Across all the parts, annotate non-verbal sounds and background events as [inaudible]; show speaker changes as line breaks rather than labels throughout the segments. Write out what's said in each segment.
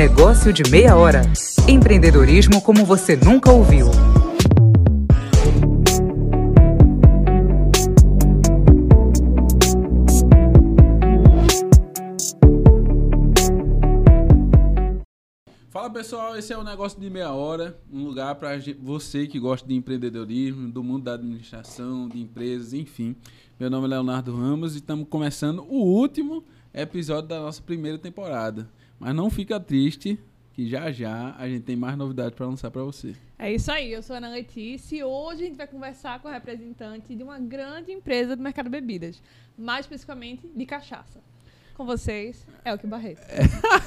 Negócio de meia hora. Empreendedorismo como você nunca ouviu.
Fala pessoal, esse é o Negócio de Meia Hora, um lugar para você que gosta de empreendedorismo, do mundo da administração, de empresas, enfim. Meu nome é Leonardo Ramos e estamos começando o último episódio da nossa primeira temporada. Mas não fica triste, que já já a gente tem mais novidades para lançar para você.
É isso aí, eu sou a Ana Letícia e hoje a gente vai conversar com a representante de uma grande empresa do mercado de bebidas, mais especificamente de cachaça. Com vocês, Elke Barreto.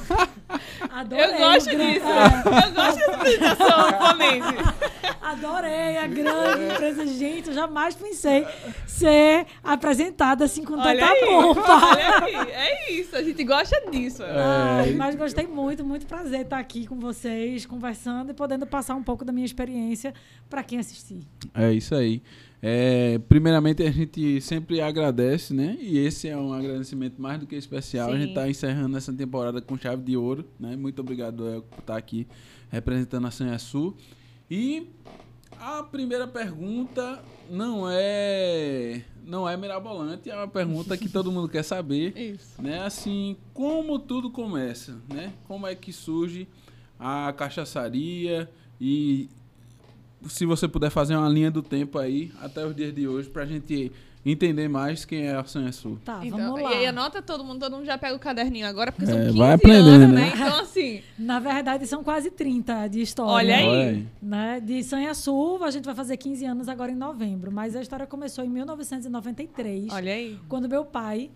[laughs]
Adorei.
Eu gosto disso.
É, [laughs]
Eu gosto dessa apresentação, imponente.
adorei a grande empresa. Gente, eu jamais pensei ser apresentada assim com
Olha
tanta pompa.
olha aí. É isso, a gente gosta disso.
Ai, mas gostei muito, muito prazer estar aqui com vocês, conversando e podendo passar um pouco da minha experiência para quem assistir.
É isso aí. É, primeiramente, a gente sempre agradece, né? E esse é um agradecimento mais do que especial. A gente
Sim.
está encerrando essa temporada com chave de ouro, né? Muito obrigado, El, por estar aqui representando a Sanhaçu. E a primeira pergunta não é não é mirabolante, é uma pergunta que todo mundo quer saber, [laughs]
Isso.
né? Assim, como tudo começa, né? Como é que surge a cachaçaria e se você puder fazer uma linha do tempo aí até os dias de hoje pra gente entender mais quem é a Sanhaçu.
Tá,
Então,
vamos
e
lá.
aí anota todo mundo, todo mundo já pega o caderninho agora, porque são
É,
15
vai
anos,
aprendendo,
né?
né?
Então, assim, [laughs]
Na verdade, são quase 30 de história.
Olha aí.
Olha aí.
Né? De Sanhaçu, a gente vai fazer 15 anos agora em novembro, mas a história começou em 1993,
olha aí.
quando meu pai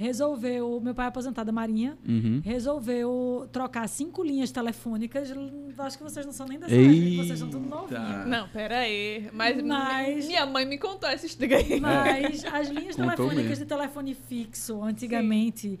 resolveu, meu pai é aposentado da Marinha,
Uhum.
resolveu trocar cinco linhas telefônicas. Acho que vocês não são nem dessa época, que vocês são tudo novinhos.
Não, pera aí. Mas,
Mas-
minha mãe me contou essa história aí.
Mas [laughs] as linhas telefônicas
mesmo.
de telefone fixo, antigamente,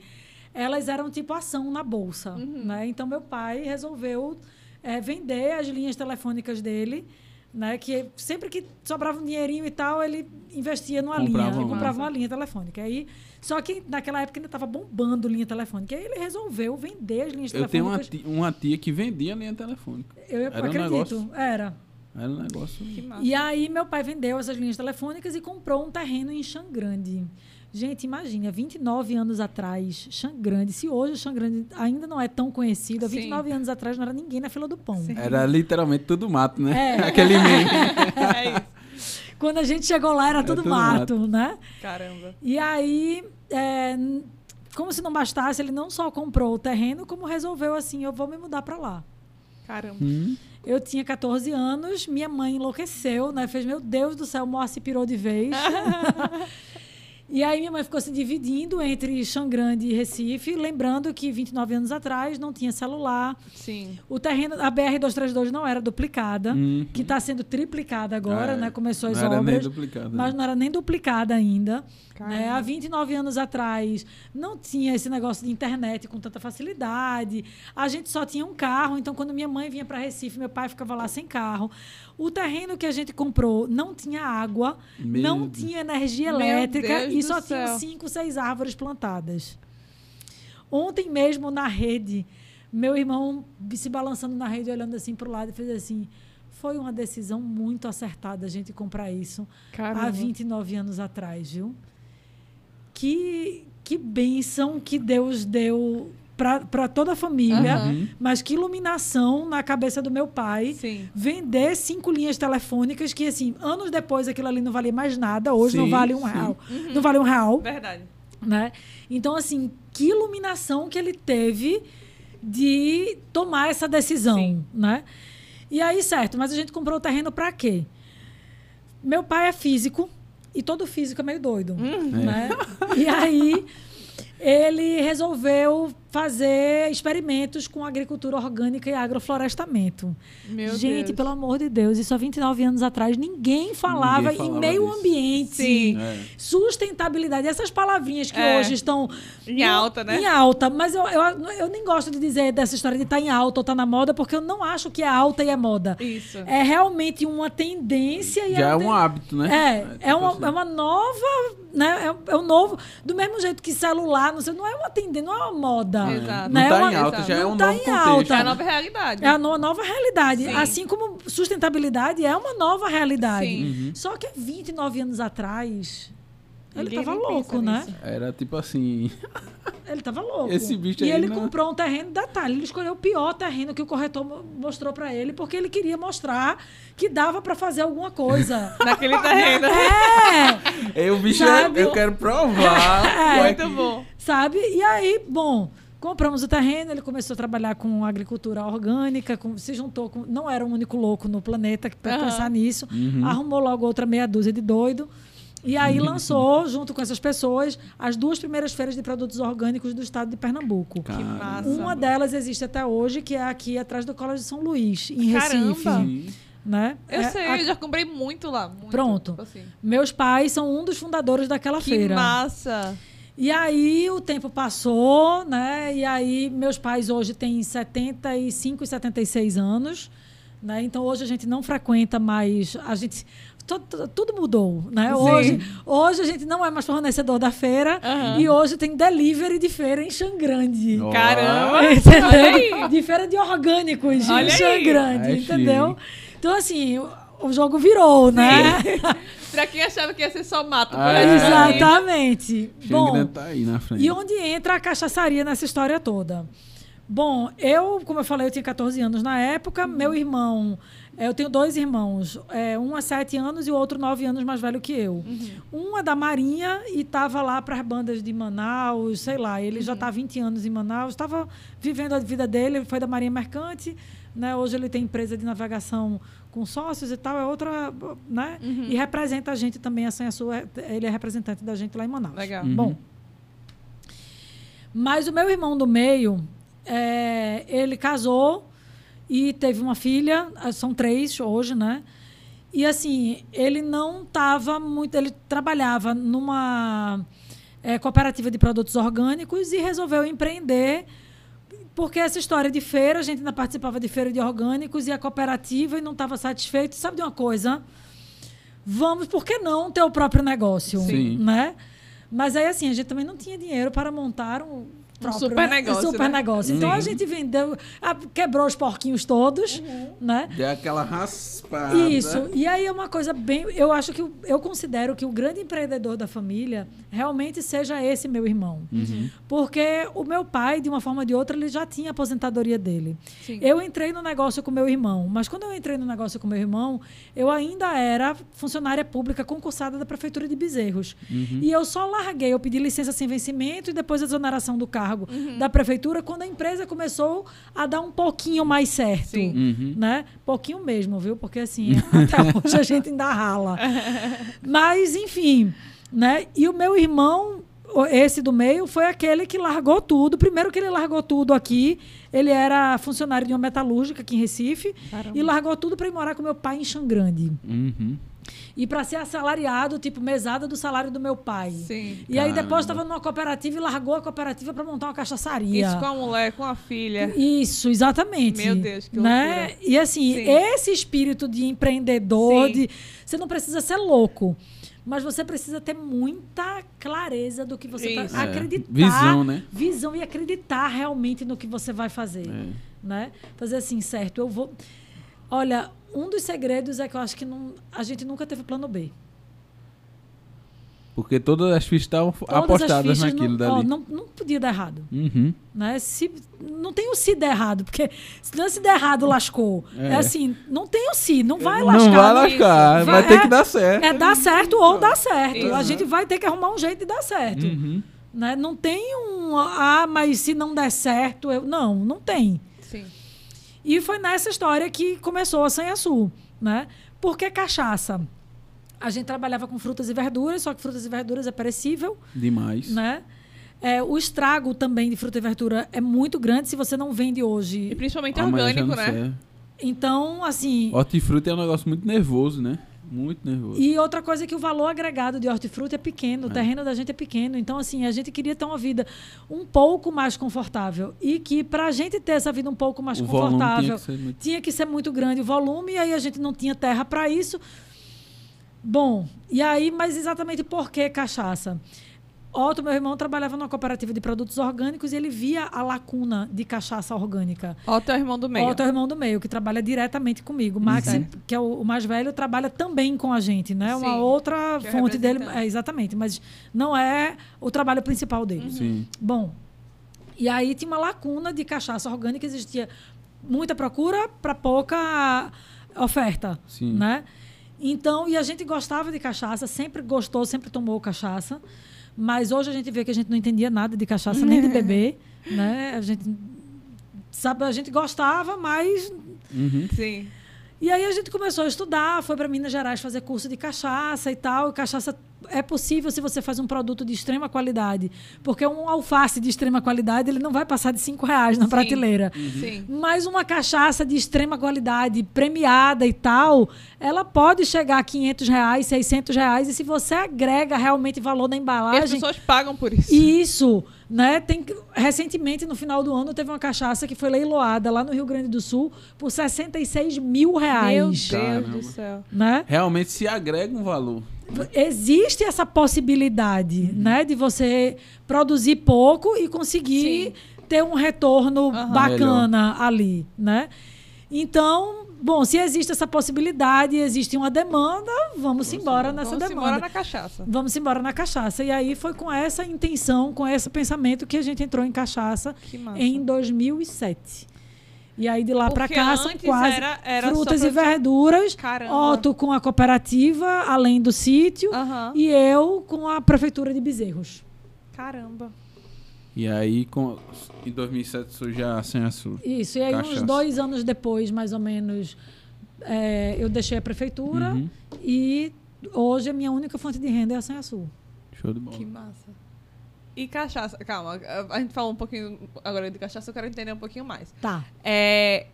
elas eram tipo ação na bolsa.
Uhum.
Né? Então, meu pai resolveu eh, vender as linhas telefônicas dele. Né, que sempre que sobrava um dinheirinho e tal, ele investia numa
Comprava
linha. Ele comprava uma linha telefônica. Aí, só que naquela época ainda estava bombando linha telefônica. Aí ele resolveu vender as linhas
Eu tenho uma
telefônicas.
tia, uma tia que vendia linha telefônica.
Eu
Era um
acredito.
negócio-
Era.
Era um negócio.
Que massa.
E aí meu pai vendeu essas linhas telefônicas e comprou um terreno em Xangrande. Gente, imagina, 29 anos atrás, Xangrande. Se hoje o Xangrande ainda não é tão conhecido, há
Sim.
29 anos atrás não era ninguém na fila do pão.
Era literalmente tudo mato, né?
É. [laughs]
Aquele meme. [laughs]
É isso.
Quando a gente chegou lá era tudo,
tudo
mato, né?
Caramba.
E aí, é, como se não bastasse, ele não só comprou o terreno, como resolveu assim, eu vou me mudar para lá.
Caramba.
Hum.
Eu tinha 14 anos, minha mãe enlouqueceu, né? Fez, meu Deus do céu, Moacir pirou de vez. [laughs] e aí minha mãe ficou se dividindo entre Xangrande e Recife, lembrando que 29 anos atrás não tinha celular.
Sim.
O terreno, a BR-232 não era duplicada,
Uhum.
que está sendo triplicada agora,
Ah,
né? Começou as
não era nem
obras.
duplicado,
Mas não era nem duplicada ainda. Né? Há 29 anos atrás não tinha esse negócio de internet com tanta facilidade. A gente só tinha um carro, então quando minha mãe vinha para Recife, meu pai ficava lá sem carro. O terreno que a gente comprou não tinha água,
Meu
não
Deus.
tinha energia elétrica e só tinha
céu.
cinco, seis árvores plantadas. Ontem mesmo na rede, meu irmão se balançando na rede, olhando assim para o lado e fez assim. Foi uma decisão muito acertada a gente comprar isso
Caramba.
há 29 anos atrás, viu? Que, que bênção que Deus deu para toda a família,
Aham.
mas que iluminação na cabeça do meu pai.
Sim.
Vender cinco linhas telefônicas que, assim, anos depois aquilo ali não valia mais nada, hoje não
Sim,
vale um
sim.
real. Não vale um real,
Verdade.
né? Então, assim, que iluminação que ele teve de tomar essa decisão,
Sim.
né? E aí, certo, mas a gente comprou o terreno para quê? Meu pai é físico e todo físico é meio doido, né? E aí ele resolveu fazer experimentos com agricultura orgânica e agroflorestamento.
Meu
Gente,
Deus.
pelo amor de Deus, isso há 29 anos atrás ninguém falava,
Ninguém falava
em meio
disso.
ambiente,
Sim.
É.
sustentabilidade, essas palavrinhas que
É.
hoje estão
Em
no-
alta, né?
Em alta, mas eu, eu, eu nem gosto de dizer dessa história de estar em alta ou estar na moda, porque eu não acho que é alta e é moda.
Isso.
É realmente uma tendência e
Já é
uma
um hábito, né?
é, é,
tipo
uma,
assim.
é uma nova, né? É, é um novo, do mesmo jeito que celular, não sei, não é uma tendência, não é uma moda.
Exato.
Né?
Não tá
Uma-
em alta,
exato.
já é um
tá
novo contexto.
alta.
É a nova realidade.
É a no- nova realidade.
Sim.
Assim como sustentabilidade é uma nova realidade.
Sim.
Uhum.
Só que há 29 anos atrás, ele
Ninguém
tava louco, né?
nisso.
Era tipo assim. [laughs]
Ele tava louco.
Esse bicho
e
aí
ele
não-
comprou um terreno, detalhe, ele escolheu o pior terreno que o corretor mo- mostrou pra ele, porque ele queria mostrar que dava pra fazer alguma coisa. [laughs]
Naquele terreno. [laughs]
é,
Eu, bicho,
Sabe?
eu quero provar.
É.
Que-
Muito bom.
sabe? E aí, bom, compramos o terreno, ele começou a trabalhar com agricultura orgânica, com- se juntou com. Não era o único louco no planeta que para
Aham.
pensar nisso.
Uhum.
Arrumou logo outra meia dúzia de doido. E aí lançou, junto com essas pessoas, as duas primeiras feiras de produtos orgânicos do estado de Pernambuco.
Que massa.
Uma delas existe até hoje, que é aqui atrás do Colégio de São Luís, em
Caramba!
Recife.
Sim.
Né?
Eu
É,
sei,
a-
eu já comprei muito lá. muito,
Pronto.
tipo assim.
Meus pais são um dos fundadores daquela
Que
feira.
massa.
E aí o tempo passou, né? E aí meus pais hoje têm 75 e 76 anos, né? Então hoje a gente não frequenta mais, a gente tu- tu- tudo mudou, né?
Sim.
Hoje, hoje a gente não é mais fornecedor da feira
Aham.
e hoje tem delivery de feira em Xangrande.
Ó.
Caramba! [laughs]
Entendeu? De feira de orgânicos
Olha
em. Xangrande,
É
entendeu? Então assim, o, jogo virou, né? [laughs]
Pra quem achava que ia ser só mato. por
Ah, é.
Exatamente. Bom,
tá aí na frente.
e onde entra a cachaçaria nessa história toda? Bom, eu, como eu falei, eu tinha 14 anos na época. Meu irmão, eh, eu tenho dois irmãos. eh, um é 7 anos e o outro 9 anos mais velho que eu. Um é da Marinha e estava lá para as bandas de Manaus, sei lá. Ele já está há 20 anos em Manaus, estava vivendo a vida dele, ele foi da Marinha Mercante. Né? Hoje ele tem empresa de navegação com sócios e tal, é outra. Né? E representa a gente também, a Sanha Sul, é- ele é representante da gente lá em Manaus.
Legal.
Uhum.
Bom, mas o meu irmão do meio, é, ele casou e teve uma filha, são três hoje, né? E assim, ele não estava muito. Ele trabalhava numa é, cooperativa de produtos orgânicos e resolveu empreender. Porque essa história de feira, a gente ainda participava de feira de orgânicos e a cooperativa e não estava satisfeito. Sabe de uma coisa? Vamos, por que não ter o próprio negócio?
Sim.
Né? Mas aí, assim, a gente também não tinha dinheiro para montar um, próprio,
super
né?
negócio,
super
né?
negócio. Então a
Sim.
gente vendeu, quebrou os porquinhos todos, né?
Deu aquela raspada.
Isso. E aí é uma coisa bem. Eu acho que eu considero que o grande empreendedor da família realmente seja esse meu irmão.
Uhum.
Porque o meu pai, de uma forma ou de outra, ele já tinha a aposentadoria dele.
Sim.
Eu entrei no negócio com meu irmão, mas quando eu entrei no negócio com meu irmão, eu ainda era funcionária pública concursada da Prefeitura de Bezerros. E eu só larguei, eu pedi licença sem vencimento e depois a exoneração do cargo da Prefeitura quando a empresa começou a dar um pouquinho mais certo.
Sim.
Uhum.
Né? Pouquinho mesmo, viu? Porque assim, [laughs] até hoje a gente ainda rala. [laughs] Mas, enfim, né? E o meu irmão, esse do meio, foi aquele que largou tudo. Primeiro que ele largou tudo aqui, ele era funcionário de uma metalúrgica aqui em Recife,
Caramba.
e largou tudo para ir morar com meu pai em Xangrande.
Uhum.
E para ser assalariado, tipo, mesada do salário do meu pai.
Sim.
E aí depois
Caramba.
estava numa cooperativa e largou a cooperativa para montar uma cachaçaria.
Isso com a mulher, com a filha.
Isso, exatamente.
Meu Deus, que
né?
loucura.
E assim,
Sim.
esse espírito de empreendedor,
Sim.
de você não precisa ser louco, mas você precisa ter muita clareza do que você está
É,
acreditar,
visão, né?
visão e acreditar realmente no que você vai fazer,
É.
né? Fazer assim, certo? Eu vou. Olha, um dos segredos é que eu acho que não, a gente nunca teve plano B.
Porque todas as fichas estavam apostadas
fichas
naquilo
não, ó,
dali.
não, não podia dar errado.
Uhum.
né? Se, não tem o se der errado, porque se não se der errado, lascou. É,
É.
assim, não tem o se, não vai lascar.
Não vai lascar, vai,
Vai-
ter
é-
que dar certo.
É dar certo ou dar certo.
Isso.
A gente vai ter que arrumar um jeito de dar certo.
Uhum.
Né? Não tem um, ah, mas se não der certo, eu... não, não tem.
Sim.
E foi nessa história que começou a Sanha Sul, né? Porque cachaça. A gente trabalhava com frutas e verduras, só que frutas e verduras é perecível,
Demais.
né? É, o estrago também de fruta e verdura é muito grande se você não vende
E
hoje.
principalmente
Amanhã já
orgânico, né?
serve.
Então, assim.
Hortifruti é um negócio muito nervoso, né? Muito nervoso.
E outra coisa é que o valor agregado de hortifruti é pequeno, o terreno da gente é pequeno. Então, assim, a gente queria ter uma vida um pouco mais confortável. E que, para a gente ter essa vida um pouco mais
o
confortável,
tinha que ser muito...
tinha que ser muito grande o volume, e aí a gente não tinha terra para isso. Bom, e aí, mas exatamente por que cachaça? Otto, meu irmão, trabalhava numa cooperativa de produtos orgânicos e ele via a lacuna de cachaça orgânica.
Otto é o irmão do meio.
Otto é o irmão do meio, que trabalha diretamente comigo. Max, que é o, mais velho, trabalha também com a gente, né? Uma
Sim,
outra
que é
fonte dele. É, exatamente, mas não é o trabalho principal dele.
Sim.
Bom, e aí tinha uma lacuna de cachaça orgânica, existia muita procura para pouca oferta,
Sim.
né? Então, e a gente gostava de cachaça, sempre gostou, sempre tomou cachaça, mas hoje a gente vê que a gente não entendia nada de cachaça nem de [laughs] beber, né? A gente sabe, a gente gostava, mas
Uhum.
Sim.
e aí a gente começou a estudar, foi para Minas Gerais fazer curso de cachaça e tal. E cachaça é possível se você faz um produto de extrema qualidade. Porque um alface de extrema qualidade, ele não vai passar de cinco reais na
Sim.
prateleira.
Sim.
Mas uma cachaça de extrema qualidade, premiada e tal, ela pode chegar a 500 reais, 600 reais. E se você agrega realmente valor na
E as
embalagem...
pessoas pagam por isso.
Isso, né? Tem recentemente no final do ano teve uma cachaça que foi leiloada lá no Rio Grande do Sul por 66 mil
Meu
reais,
Deus
Caramba.
do céu.
né?
Realmente se agrega um valor.
Existe essa possibilidade, né, de você produzir pouco e conseguir ter um retorno
Aham.
bacana ali, né? Então, bom, se existe essa possibilidade, existe uma demanda, vamos embora nessa
Vamos
demanda.
embora na cachaça.
Vamos embora na cachaça. E aí foi com essa intenção, com esse pensamento que a gente entrou em cachaça em 2007. E aí de lá para cá são quase
era- era
frutas e verduras.
Caramba.
Otto com a cooperativa, além do sítio, e eu com a prefeitura de Bezerros.
Caramba.
E aí, com, em 2007, surge a Sem Açúcar.
Isso. E aí uns
Cachaça.
dois anos depois, mais ou menos, é, eu deixei a prefeitura
Uhum.
e hoje a minha única fonte de renda é a Sanha Sul.
Show de bola.
Que massa. E cachaça, calma, a gente falou um pouquinho agora de cachaça, eu quero entender um pouquinho mais.
Tá.
É,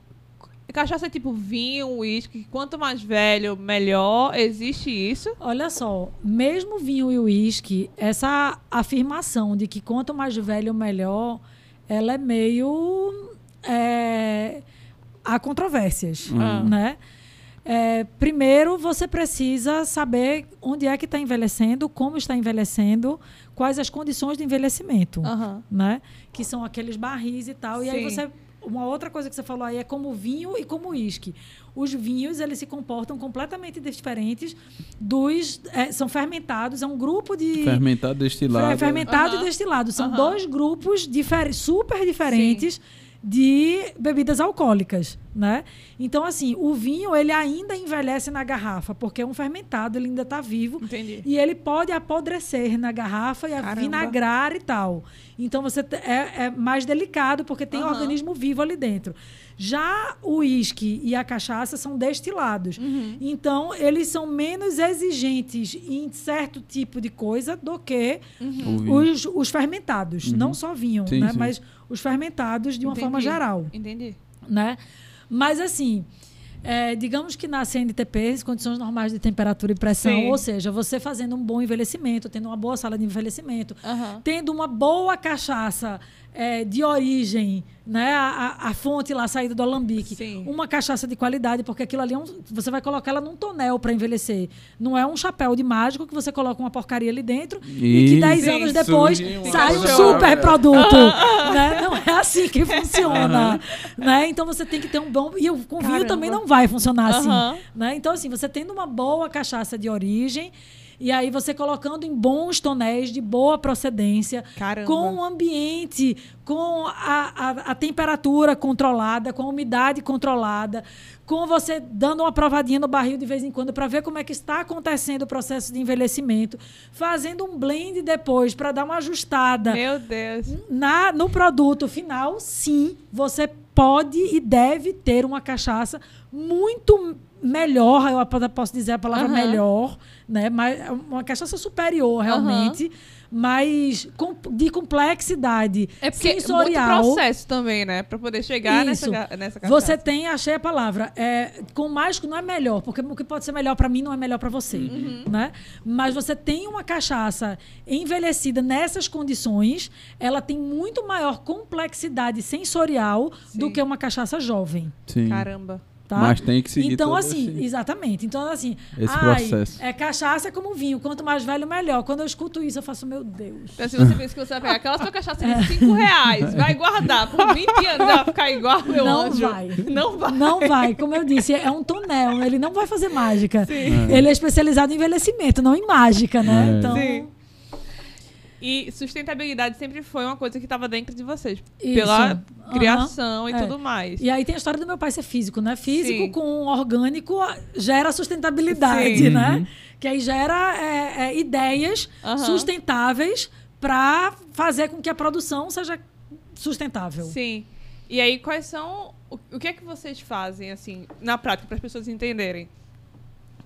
cachaça é tipo vinho, uísque, quanto mais velho, melhor, existe isso?
Olha só, mesmo vinho e uísque, essa afirmação de que quanto mais velho, melhor, ela é meio. É, há controvérsias,
Uhum.
né? É, primeiro, você precisa saber onde é que está envelhecendo, como está envelhecendo, quais as condições de envelhecimento
Aham.
né? Que são aqueles barris e tal. E aí
Sim.
você. Uma outra coisa que você falou aí é como vinho e como uísque. Os vinhos, eles se comportam completamente diferentes dos... é, são fermentados, é um grupo de...
Fermentado, destilado.
Fer- fermentado e destilado. São dois grupos difer super diferentes de bebidas alcoólicas, né? Então, assim, o vinho, ele ainda envelhece na garrafa, porque é um fermentado, ele ainda está vivo.
Entendi.
E ele pode apodrecer na garrafa e a
Caramba.
vinagrar e tal. Então você é, é mais delicado porque tem
Aham.
organismo vivo ali dentro. Já o uísque e a cachaça são destilados.
Uhum.
Então eles são menos exigentes em certo tipo de coisa do que
vinho.
os, os fermentados. Não só vinho,
Sim,
né?
sim.
mas os fermentados de uma
Entendi.
forma geral
Entendi.
né? Mas assim, é, digamos que na CNTP, condições normais de temperatura e pressão,
Sim.
ou seja, você fazendo um bom envelhecimento, tendo uma boa sala de envelhecimento,
Aham.
tendo uma boa cachaça é, de origem, né? A, a- a fonte lá saída do alambique,
Sim.
uma cachaça de qualidade, porque aquilo ali é um, você vai colocar ela num tonel para envelhecer. Não é um chapéu de mágico que você coloca uma porcaria ali dentro e,
E
que 10
Sim,
anos depois sai um
coisa
super produto. [laughs] né? Não é assim que funciona. né? Então você tem que ter um bom. E o com vinho
Caramba.
também não vai funcionar assim. Né? Então, assim, você tendo uma boa cachaça de origem. E aí você colocando em bons tonéis de boa procedência,
Caramba.
com o ambiente, com a, a, a temperatura controlada, com a umidade controlada, com você dando uma provadinha no barril de vez em quando para ver como é que está acontecendo o processo de envelhecimento, fazendo um blend depois para dar uma ajustada
Meu Deus.
na, no produto final, sim, você pode e deve ter uma cachaça muito melhor, eu posso dizer a palavra
Aham.
melhor, né? Mas é uma cachaça superior, realmente, mas com- de complexidade
É porque é
sensorial.
muito processo também, né? Pra poder chegar nessa,
Isso.
nessa cachaça.
Você tem, achei a palavra, é, com mágico não é melhor, porque o que pode ser melhor para mim não é melhor para você,
Uhum.
né? Mas você tem uma cachaça envelhecida nessas condições, ela tem muito maior complexidade sensorial do
Sim.
que uma cachaça jovem.
Sim.
Caramba.
Tá?
Mas tem que seguir
Então,
todo
assim,
esse-
exatamente. Então, assim,
Esse
ai,
processo.
é cachaça é como vinho. Quanto mais velho, melhor. Quando eu escuto isso, eu faço, meu Deus.
Então, se você pensa que você vai pegar aquela sua cachaça de 5 reais, vai guardar por 20 anos, vai ficar igual meu
Não
anjo.
vai.
Não vai.
Não vai, como eu disse, é um tonel, ele não vai fazer mágica. Ele é especializado em envelhecimento, não em mágica, né?
É.
Então,
Sim. E sustentabilidade sempre foi uma coisa que estava dentro de vocês.
Isso.
Pela criação e
É.
tudo mais.
E aí tem a história do meu pai ser físico, né? Físico
Sim.
com orgânico ah, gera sustentabilidade,
Sim.
né?
Uhum.
Que aí gera é, é, ideias
Aham.
sustentáveis para fazer com que a produção seja sustentável.
Sim. E aí, quais são. O, o que é que vocês fazem, assim, na prática, para as pessoas entenderem?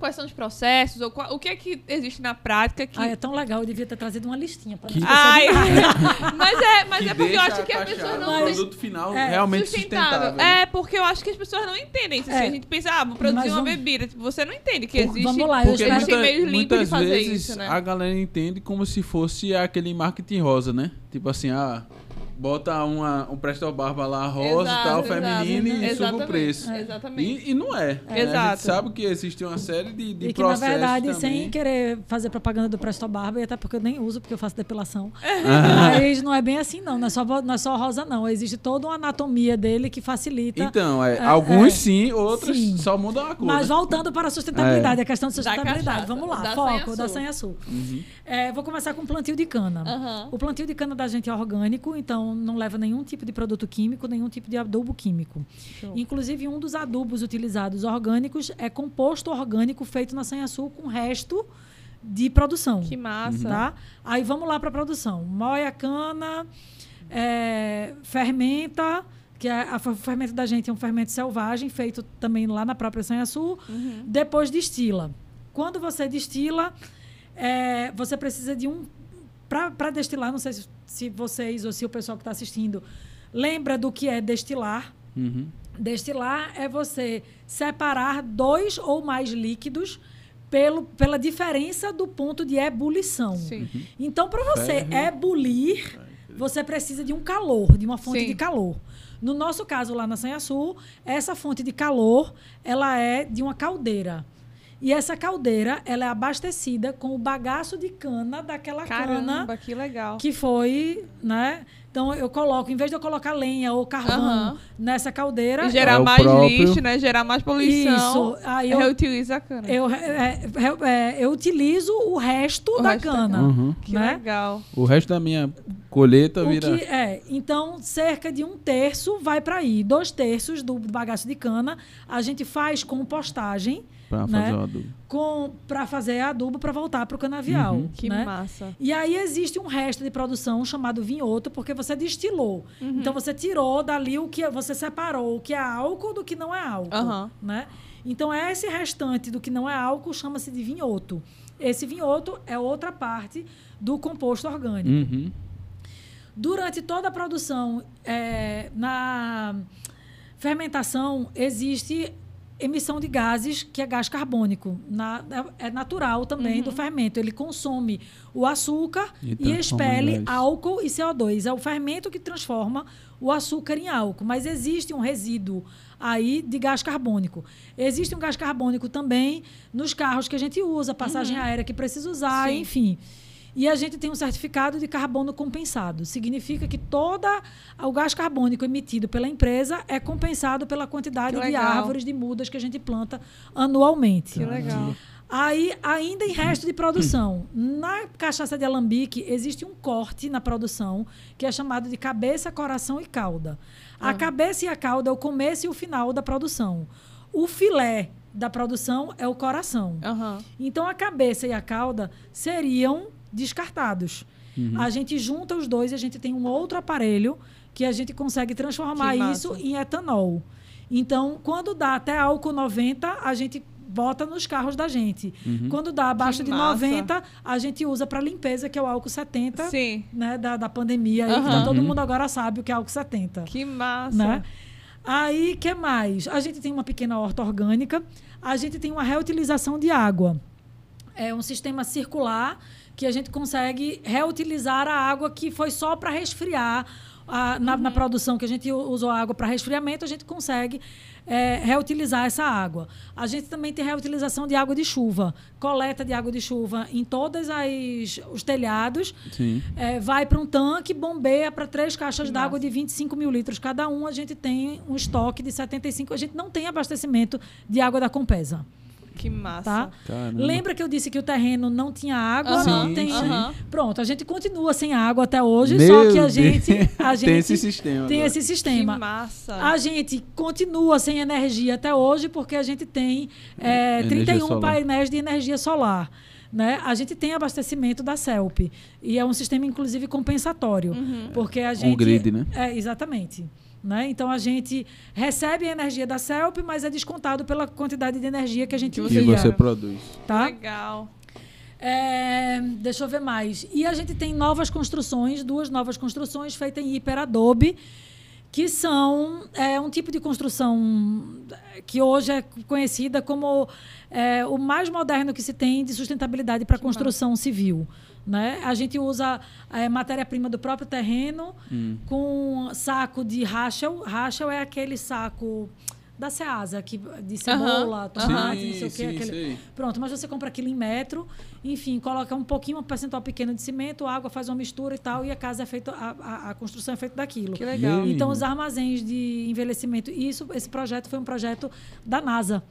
Quais são os processos? Ou qual- o que é que existe na prática que.
Ah, é tão legal, eu devia ter trazido uma listinha para
Que-
Ai, [laughs] mas é, mas
Que
é porque eu acho que
a
as pessoas não
o produto final
é,
realmente
sustentável.
sustentável. né?
É, porque eu acho que as pessoas não entendem. Se
É.
a gente pensa, ah, vou produzir
Mas
uma
vamos-
bebida, tipo, você não entende que existe.
vamos lá, eu
Porque
espero-
muita-
meios limpos de
muitas
fazer
vezes
isso, né?
a galera entende como se fosse aquele marketing rosa, né? Tipo assim, ah, bota uma, um Presto Barba lá rosa e
Exato,
tal,
exato.
feminino e suba o preço.
Exatamente.
E, e não é. A
Exato.
gente sabe que existe uma série de, de
E que, na verdade,
também.
sem querer fazer propaganda do Presto Barba, e até porque eu nem uso, porque eu faço depilação.
Ah. [laughs]
Mas não é bem assim, não. Não é, só, não é só rosa, não. Existe toda uma anatomia dele que facilita.
Então, é,
É,
alguns
é.
sim, outros
Sim.
só mudam a cor.
Mas
né?
voltando para a sustentabilidade, a questão de sustentabilidade. Vamos lá,
da
foco da Sanhaçu.
Uhum.
É, vou começar com o plantio de cana.
Aham.
O plantio de cana da gente é orgânico, então não leva nenhum tipo de produto químico, nenhum tipo de adubo químico.
Show.
Inclusive, um dos adubos utilizados orgânicos é composto orgânico feito na Sanhaçu com resto de produção.
Que massa.
Tá? Aí vamos lá para a produção. Moe a cana, é, fermenta, que é a, o fermento da gente é um fermento selvagem, feito também lá na própria Sanhaçu.
Uhum.
Depois destila. Quando você destila, é, você precisa de um. Para destilar, não sei se, se vocês ou se o pessoal que está assistindo lembra do que é destilar.
Uhum.
Destilar é você separar dois ou mais líquidos pelo, pela diferença do ponto de ebulição.
Sim.
Então, para você
Ferve.
ebulir, você precisa de um calor, de uma fonte
Sim.
de calor. No nosso caso, lá na Sanhaçu, essa fonte de calor, ela é de uma caldeira. E essa caldeira, ela é abastecida com o bagaço de cana daquela cana
Caramba, que legal.
que foi, né? Então eu coloco, em vez de eu colocar lenha ou carvão
Aham.
nessa caldeira,
E gerar
É
mais
próprio-
lixo, né? Gerar mais poluição.
Isso. Aí eu-
reutiliza a cana.
eu, é, é, é, eu utilizo o resto
O
da
resto da
cana.
Uhum.
Que
né?
legal.
O resto da minha colheita vira.
que é, então cerca de um terço vai para aí, dois terços do bagaço de cana a gente faz compostagem
Pra
né?
fazer o adubo.
com para fazer adubo para voltar para o canavial,
Uhum.
Que
né?
massa.
E aí existe um resto de produção chamado vinhoto, porque você destilou.
Uhum.
Então você tirou dali o que você separou, o que é álcool do que não é álcool,
Aham.
né? Então esse restante do que não é álcool chama-se de vinhoto. Esse vinhoto é outra parte do composto orgânico.
Uhum.
Durante toda a produção, é, na fermentação, existe emissão de gases, que é gás carbônico. Na- é natural também do fermento. Ele consome o açúcar
E
e, expele álcool e CO2. É o fermento que transforma o açúcar em álcool. Mas existe um resíduo aí de gás carbônico. Existe um gás carbônico também nos carros que a gente usa, passagem aérea que precisa usar,
Sim.
enfim. E a gente tem um certificado de carbono compensado. Significa que toda o gás carbônico emitido pela empresa é compensado pela quantidade de árvores, de mudas que a gente planta anualmente.
Que legal.
Aí, ainda em resto de produção, na cachaça de alambique existe um corte na produção que é chamado de cabeça, coração e cauda. A
Ah.
cabeça e a cauda é o começo e o final da produção. O filé da produção é o coração.
Aham.
Então a cabeça e a cauda seriam descartados. A gente junta os dois e a gente tem um outro aparelho que a gente consegue transformar isso em etanol. Então, quando dá até álcool 90, a gente bota nos carros da gente. Quando dá abaixo de
massa.
90, a gente usa para limpeza, que é o álcool 70,
Sim.
né, da, da pandemia aí, que
Aham.
tá- todo mundo agora sabe o que é álcool 70
Que massa.
né? Aí, que mais? A gente tem uma pequena horta orgânica, a gente tem uma reutilização de água. É um sistema circular que a gente consegue reutilizar a água que foi só para resfriar a- na, na produção que a gente usou água para resfriamento, a gente consegue é, reutilizar essa água. A gente também tem reutilização de água de chuva, coleta de água de chuva em todos os telhados.
Sim.
É, vai para um tanque, bombeia para três caixas d'água de 25 mil litros cada um. A gente tem um estoque de 75. A gente não tem abastecimento de água da Compesa.
Que massa.
Tá?
Caramba.
Lembra que eu disse que o terreno não tinha água? Não tem. Pronto, a gente continua sem água até hoje,
Meu
só que a gente, [laughs] a gente
tem esse sistema.
tem
agora.
esse sistema.
Que massa.
A gente continua sem energia até hoje porque a gente tem é,
Energia
31
solar.
painéis de energia solar. Né? A gente tem abastecimento da CELP. E é um sistema, inclusive, compensatório. Porque a gente.
grid, né?
É, exatamente. Né? Então a gente recebe a energia da CELP, mas é descontado pela quantidade de energia que a gente
Que
Que você produz.
Tá?
Legal.
É, deixa eu ver mais. E a gente tem novas construções, duas novas construções feitas em hiperadobe, que são é, um tipo de construção que hoje é conhecida como é, o mais moderno que se tem de sustentabilidade para construção civil. Né? A gente usa é, matéria-prima do próprio terreno com saco de Rachel. Rachel é aquele saco da Ceasa, que, de cebola, tomate,
Sim,
não sei o quê.
sim,
aquele-
sei.
Pronto, mas você compra aquilo em metro, enfim, coloca um pouquinho, um percentual pequeno de cimento, água, faz uma mistura e tal, e a casa é feita, a, a, a construção é feita daquilo.
Que legal.
Então, os armazéns de envelhecimento, e isso, esse projeto foi um projeto da NASA.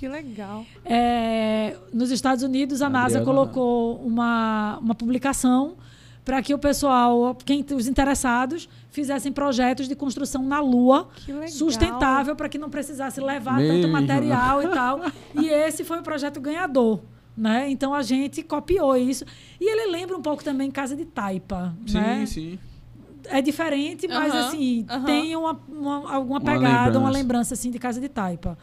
Que legal.
É, nos Estados Unidos, a
Adriana
NASA colocou uma, uma publicação para que o pessoal, quem, os interessados, fizessem projetos de construção na Lua sustentável para que não precisasse levar
Meu
tanto
irmão.
material e tal. E esse foi o projeto ganhador. Né? Então a gente copiou isso. E ele lembra um pouco também Casa de Taipa.
Sim,
né?
sim.
É diferente, mas assim, tem uma, uma- alguma
Uma
pegada, uma
lembrança.
lembrança assim, de Casa de Taipa.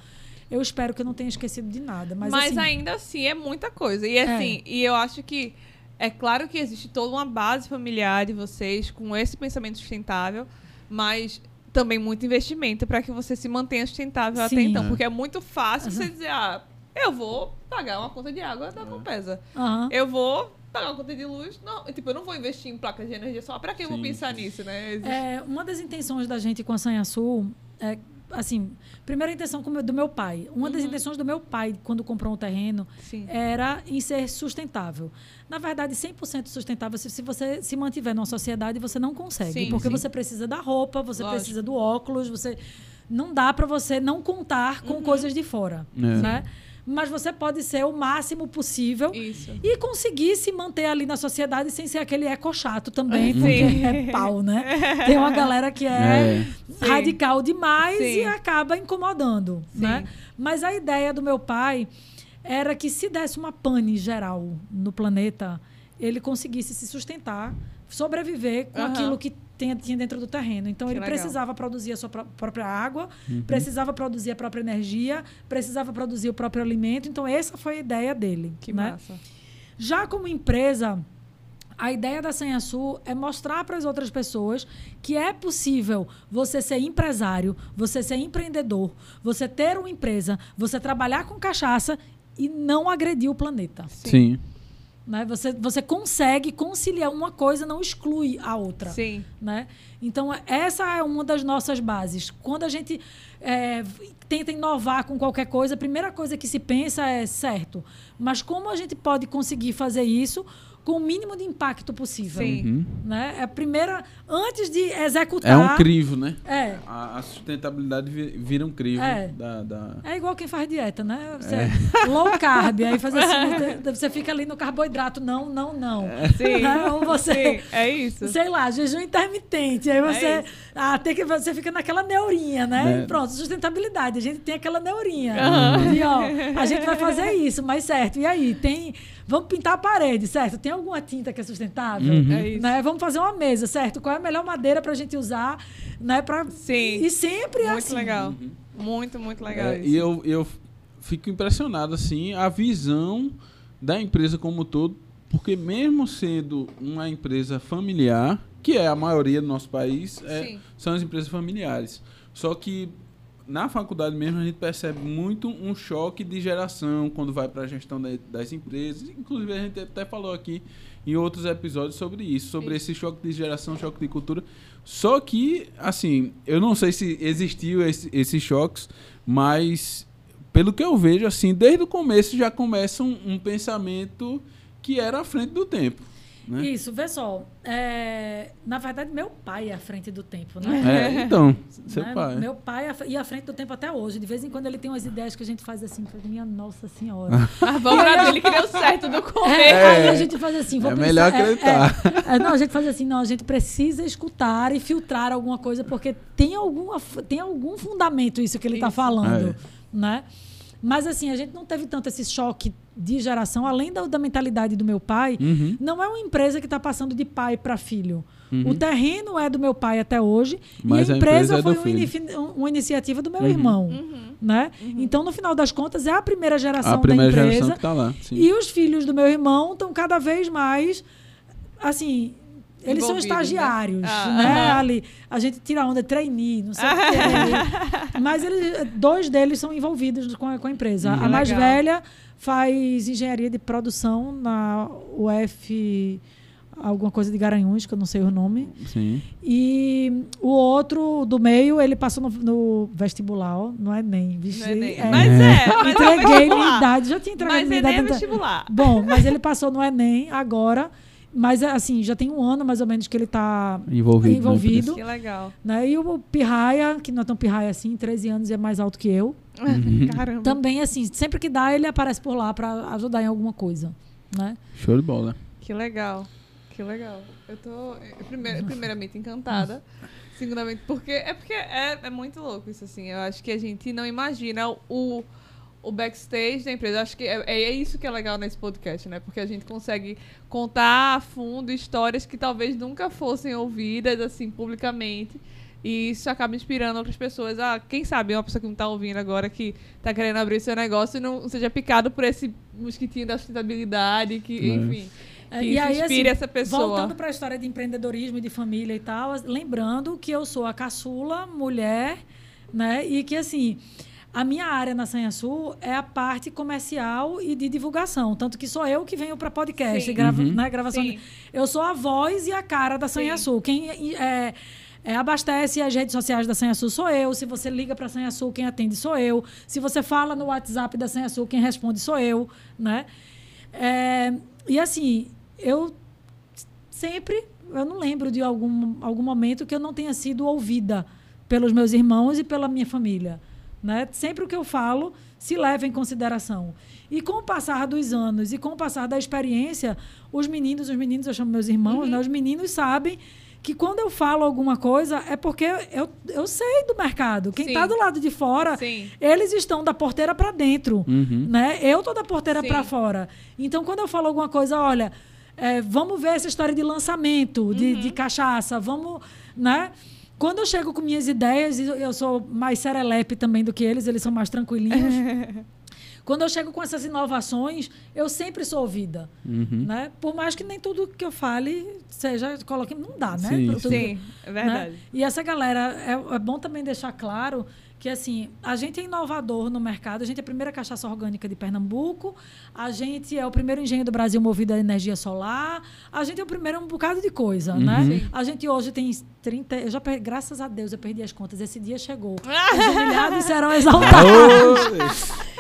Eu espero que eu não tenha esquecido de nada. Mas,
Mas,
assim,
ainda assim é muita coisa. E assim, e eu acho que é claro que existe toda uma base familiar de vocês com esse pensamento sustentável, mas também muito investimento para que você se mantenha sustentável até
Sim.
então.
É.
Porque é muito fácil você dizer, ah, eu vou pagar uma conta de água da Compesa.
aham.
Eu vou pagar uma conta de luz. Não, tipo, eu não vou investir em placas de energia só. Pra que eu vou pensar nisso, né? Existe-
É, uma das intenções da gente com a Sanha Sul é, assim, primeira intenção do meu pai. Uma
Uhum.
das intenções do meu pai, quando comprou um terreno,
Sim.
era em ser sustentável. Na verdade, 100% sustentável, se, se você se mantiver numa sociedade, você não consegue.
Sim,
porque
sim.
você precisa da roupa, você
Lógico.
precisa do óculos, você não dá para você não contar
Uhum.
com coisas de fora,
É.
né? Mas você pode ser o máximo possível
Isso.
e conseguir se manter ali na sociedade sem ser aquele eco chato também,
Sim.
porque é pau, né? Tem uma galera que é,
É.
radical demais
Sim.
e acaba incomodando,
Sim.
né? Mas a ideia do meu pai era que se desse uma pane geral no planeta, ele conseguisse se sustentar, sobreviver com
Aham.
aquilo que tinha, tinha dentro do terreno. Então
Que
ele
legal.
precisava produzir a sua pró- própria água,
Uhum.
precisava produzir a própria energia, precisava produzir o próprio alimento. Então essa foi a ideia dele,
Que
né?
massa.
Já como empresa, a ideia da Senha Sul é mostrar para as outras pessoas que é possível você ser empresário, você ser empreendedor, você ter uma empresa, você trabalhar com cachaça e não agredir o planeta.
Sim.
Né? Você, você consegue conciliar uma coisa, não exclui a outra
Sim.
né? Então, essa é uma das nossas bases. Quando a gente é, tenta inovar com qualquer coisa, a primeira coisa que se pensa é certo, mas como a gente pode conseguir fazer isso com o mínimo de impacto possível?
Sim.
Uhum.
Né? É a primeira, antes de executar.
É um crivo, né?
É.
A, a sustentabilidade vi- vira um crivo
É.
da, da-
É igual quem faz dieta, né? Você, [laughs] Low carb, aí faz assim, [laughs] você- você fica ali no carboidrato, não, não, não.
Sim. [laughs]
Né? Ou você,
Sim. É isso.
sei lá, jejum intermitente. Aí você,
É
ah, tem que, você fica naquela neurinha, né?
Né?
E pronto, sustentabilidade. A gente tem aquela neurinha.
Aham.
E, ó, a gente vai fazer isso, mas certo. E aí, tem. Vamos pintar a parede, certo? Tem alguma tinta que é sustentável?
Uhum.
É isso.
Né? Vamos fazer uma mesa, certo? Qual é a melhor madeira pra gente usar? Né? Pra...
Sim.
E sempre é
Muito
assim.
legal. Muito, muito legal
É,
isso.
e eu, eu fico impressionado, assim, a visão da empresa como um todo, porque mesmo sendo uma empresa familiar, que é a maioria do nosso país, é, são as empresas familiares. Só que na faculdade mesmo a gente percebe muito um choque de geração quando vai para a gestão da- das empresas. Inclusive a gente até falou aqui em outros episódios sobre isso, sobre esse choque de geração, choque de cultura. Só que, assim, eu não sei se existiu esse- esses choques, mas pelo que eu vejo, assim, desde o começo já começa um, um pensamento que era à frente do tempo. Né?
Isso, vê só. é, na verdade, meu pai é à frente do tempo, né?
É, então, seu
Né?
pai.
Meu pai é e à frente do tempo até hoje. De vez em quando ele tem umas ideias que a gente faz assim, minha nossa senhora. [laughs]
Ah, vamos dele que deu certo do
É,
começo.
Aí a gente faz assim, vou
É
pensar-
melhor
é,
acreditar.
é, é, não, a gente faz assim, não, a gente precisa escutar e filtrar alguma coisa, porque tem, alguma, tem algum fundamento isso que ele está falando,
É.
né? Mas assim, a gente não teve tanto esse choque de geração, além da, da mentalidade do meu pai,
Uhum.
não é uma empresa que está passando de pai para filho. O terreno é do meu pai até hoje
Mas
e
a
a
empresa
empresa,
é
foi uma, uma iniciativa do meu
Uhum.
irmão,
Uhum.
né? Então, no final das contas, é a primeira geração
A primeira
da empresa.
geração que tá lá. Sim.
E os filhos do meu irmão estão cada vez mais, assim, eles são
Envolvidos,
estagiários,
né? Ah,
né? Ali, a gente tira onda, trainee, não sei o quê. [laughs] Mas eles, dois deles são envolvidos com a, com a empresa.
Uhum.
A mais
Legal.
velha faz engenharia de produção na UF, alguma coisa de Garanhuns, que eu não sei o nome.
Sim.
E o outro do meio, ele passou no, no vestibular, ó, no Enem. Vixe,
Não é nem-
é.
Mas é, mas é [laughs]
Entreguei minha
vestibular.
idade, já tinha entregado
Mas
minha
Enem
idade.
é vestibular.
Bom, mas ele passou no Enem agora, mas assim, já tem um ano mais ou menos que ele está
Envolvido. na
Envolvido.
Que legal.
né? E o Pirraia, que não é tão Pirraia assim, 13 anos e é mais alto que eu,
Uhum.
Caramba.
também assim, sempre que dá, ele aparece por lá para ajudar em alguma coisa, né?
Show de bola.
Que legal. Que legal. Eu tô, eh, primeir- primeiramente, encantada. Segundamente, porque é porque é, é muito louco isso, assim. Eu acho que a gente não imagina o, o backstage da empresa. Acho que é, é isso que é legal nesse podcast, né? Porque a gente consegue contar a fundo histórias que talvez nunca fossem ouvidas, assim, publicamente. E isso acaba inspirando outras pessoas. Ah, quem sabe uma pessoa que não tá ouvindo agora, que tá querendo abrir seu negócio e não seja picado por esse mosquitinho da sustentabilidade, que,
É.
enfim.
É,
Que
e aí,
inspire
assim,
essa pessoa.
Voltando para a história de empreendedorismo e de família e tal, lembrando que eu sou a caçula, mulher, né? E que assim, a minha área na Sanha Sul é a parte comercial e de divulgação, tanto que sou eu que venho para podcast,
Sim.
e grava,
Uhum.
né, gravação.
Sim.
de- Eu sou a voz e a cara da Sanha
Sim.
Sul. Quem é, é, abastece as redes sociais da Sanha Sul sou eu. Se você liga para a Sanha Sul, quem atende sou eu. Se você fala no WhatsApp da Sanha Sul, quem responde sou eu, né? É, e assim, eu sempre, eu não lembro de algum, algum momento que eu não tenha sido ouvida pelos meus irmãos e pela minha família. Né? Sempre o que eu falo se leva em consideração. E com o passar dos anos e com o passar da experiência, os meninos, os meninos, eu chamo meus irmãos,
Uhum.
né? os meninos sabem que quando eu falo alguma coisa é porque eu, eu sei do mercado. Quem está do lado de fora,
Sim.
eles estão da porteira para dentro
Uhum.
né? Eu tô da porteira para fora. Então, quando eu falo alguma coisa, olha, é, vamos ver essa história de lançamento, de,
Uhum.
de cachaça, vamos, né? Quando eu chego com minhas ideias, e eu- eu sou mais serelepe também do que eles, eles são mais tranquilinhos. [laughs] Quando eu chego com essas inovações, eu sempre sou ouvida,
Uhum.
né? Por mais que nem tudo que eu fale seja coloque, não dá, né?
Sim,
Tudo-
Sim, é verdade.
né? E essa galera, é, é bom também deixar claro que assim, a gente é inovador no mercado, a gente é a primeira cachaça orgânica de Pernambuco, a gente é o primeiro engenho do Brasil movido a energia solar, a gente é o primeiro um bocado de coisa, né?
Sim.
A gente hoje tem 30, eu já per- graças a Deus eu perdi as contas, esse dia chegou. [laughs] Os humilhados serão exaltados.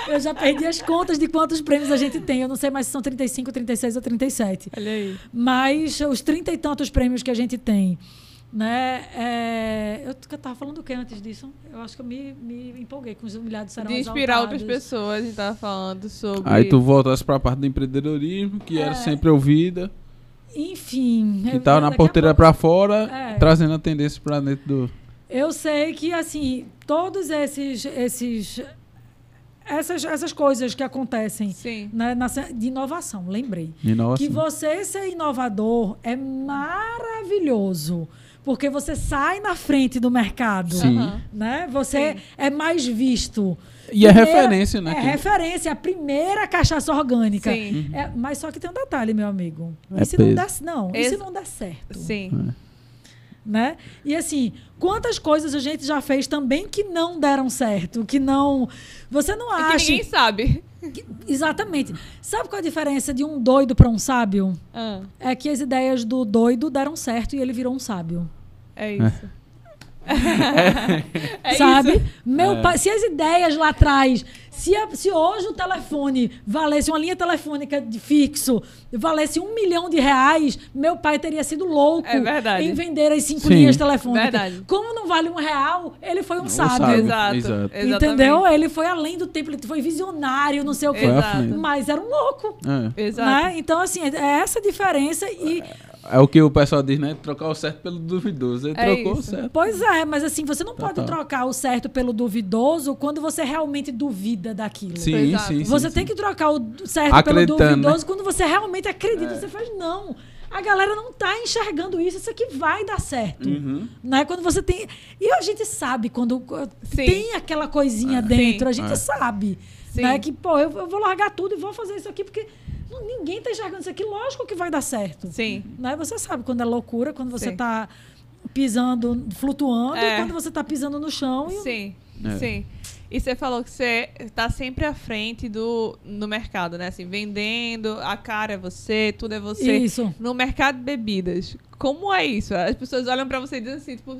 Eu já perdi as contas de quantos prêmios a gente tem, eu não sei mais se são 35, 36 ou 37
Olha aí.
mas os trinta e tantos prêmios que a gente tem, né? é, eu eu tava falando do que antes disso? Eu acho que eu me, me empolguei com os humilhados serão
De inspirar
exaltados.
outras pessoas, a gente tava falando sobre.
Aí tu voltasse pra parte do empreendedorismo, que era
É.
sempre ouvida,
Enfim.
que
eu-
tava na
a
porteira
pouco-
pra fora,
É.
trazendo a tendência pra dentro do.
Eu sei que, assim, todos esses. esses essas, essas coisas que acontecem
Sim.
né, na de inovação, lembrei.
de inovação.
Que você ser inovador é maravilhoso. Porque você sai na frente do mercado.
Sim.
Né? Você
Sim.
é mais visto.
E é
Primeira-
referência, né?
É
que-
referência, a primeira cachaça orgânica.
Sim.
É, mas só que tem um detalhe, meu amigo.
É
e se não der, não, e
Ex-
se não der certo?
Sim.
Né? E assim, quantas coisas a gente já fez também que não deram certo, que não. Você não
É
acha.
que ninguém sabe.
que- Exatamente. Sabe qual a diferença de um doido para um sábio?
Ah,
É que as ideias do doido deram certo e ele virou um sábio.
É isso. [laughs] É [laughs]
sabe?
isso.
Meu
É.
pai, se as ideias lá atrás, se, a- se hoje o telefone valesse uma linha telefônica de fixo, valesse um milhão de reais, meu pai teria sido louco
É
em vender as cinco
Sim.
linhas telefônicas.
Verdade.
Como não vale um real, ele foi um sábio.
sábio.
Exato.
Exato.
Entendeu? Ele foi além do tempo, ele foi visionário, não sei o quê. Mas era um louco.
É.
Exato.
Né? Então, assim, é essa a diferença. E,
É o que o pessoal diz, né? Trocar o certo pelo duvidoso. Ele
É
trocou o
isso.
certo.
pois é, mas assim, você não pode
Total.
trocar o certo pelo duvidoso quando você realmente duvida daquilo.
Sim,
Exato.
sim, sim.
Você
sim.
tem que trocar o certo pelo
Acreditando,
duvidoso quando você realmente acredita. Você faz, não. A galera não tá enxergando isso, isso aqui vai dar certo.
Uhum.
Né? Quando você tem. E a gente sabe quando
Sim.
tem aquela coisinha dentro,
Sim.
a gente
É.
sabe.
Sim.
Né? Que, pô, eu, eu vou largar tudo e vou fazer isso aqui, porque ninguém tá enxergando isso aqui. Lógico que vai dar certo.
Sim.
Né? Você sabe quando é loucura, quando você
Sim.
tá pisando, flutuando,
É.
e quando você tá pisando no chão. E...
Sim,
É.
sim. E você falou que você tá sempre à frente do no mercado, né? Assim, vendendo, a cara é você, tudo é você.
Isso.
No mercado de bebidas, como é isso? As pessoas olham pra você e dizem assim, tipo,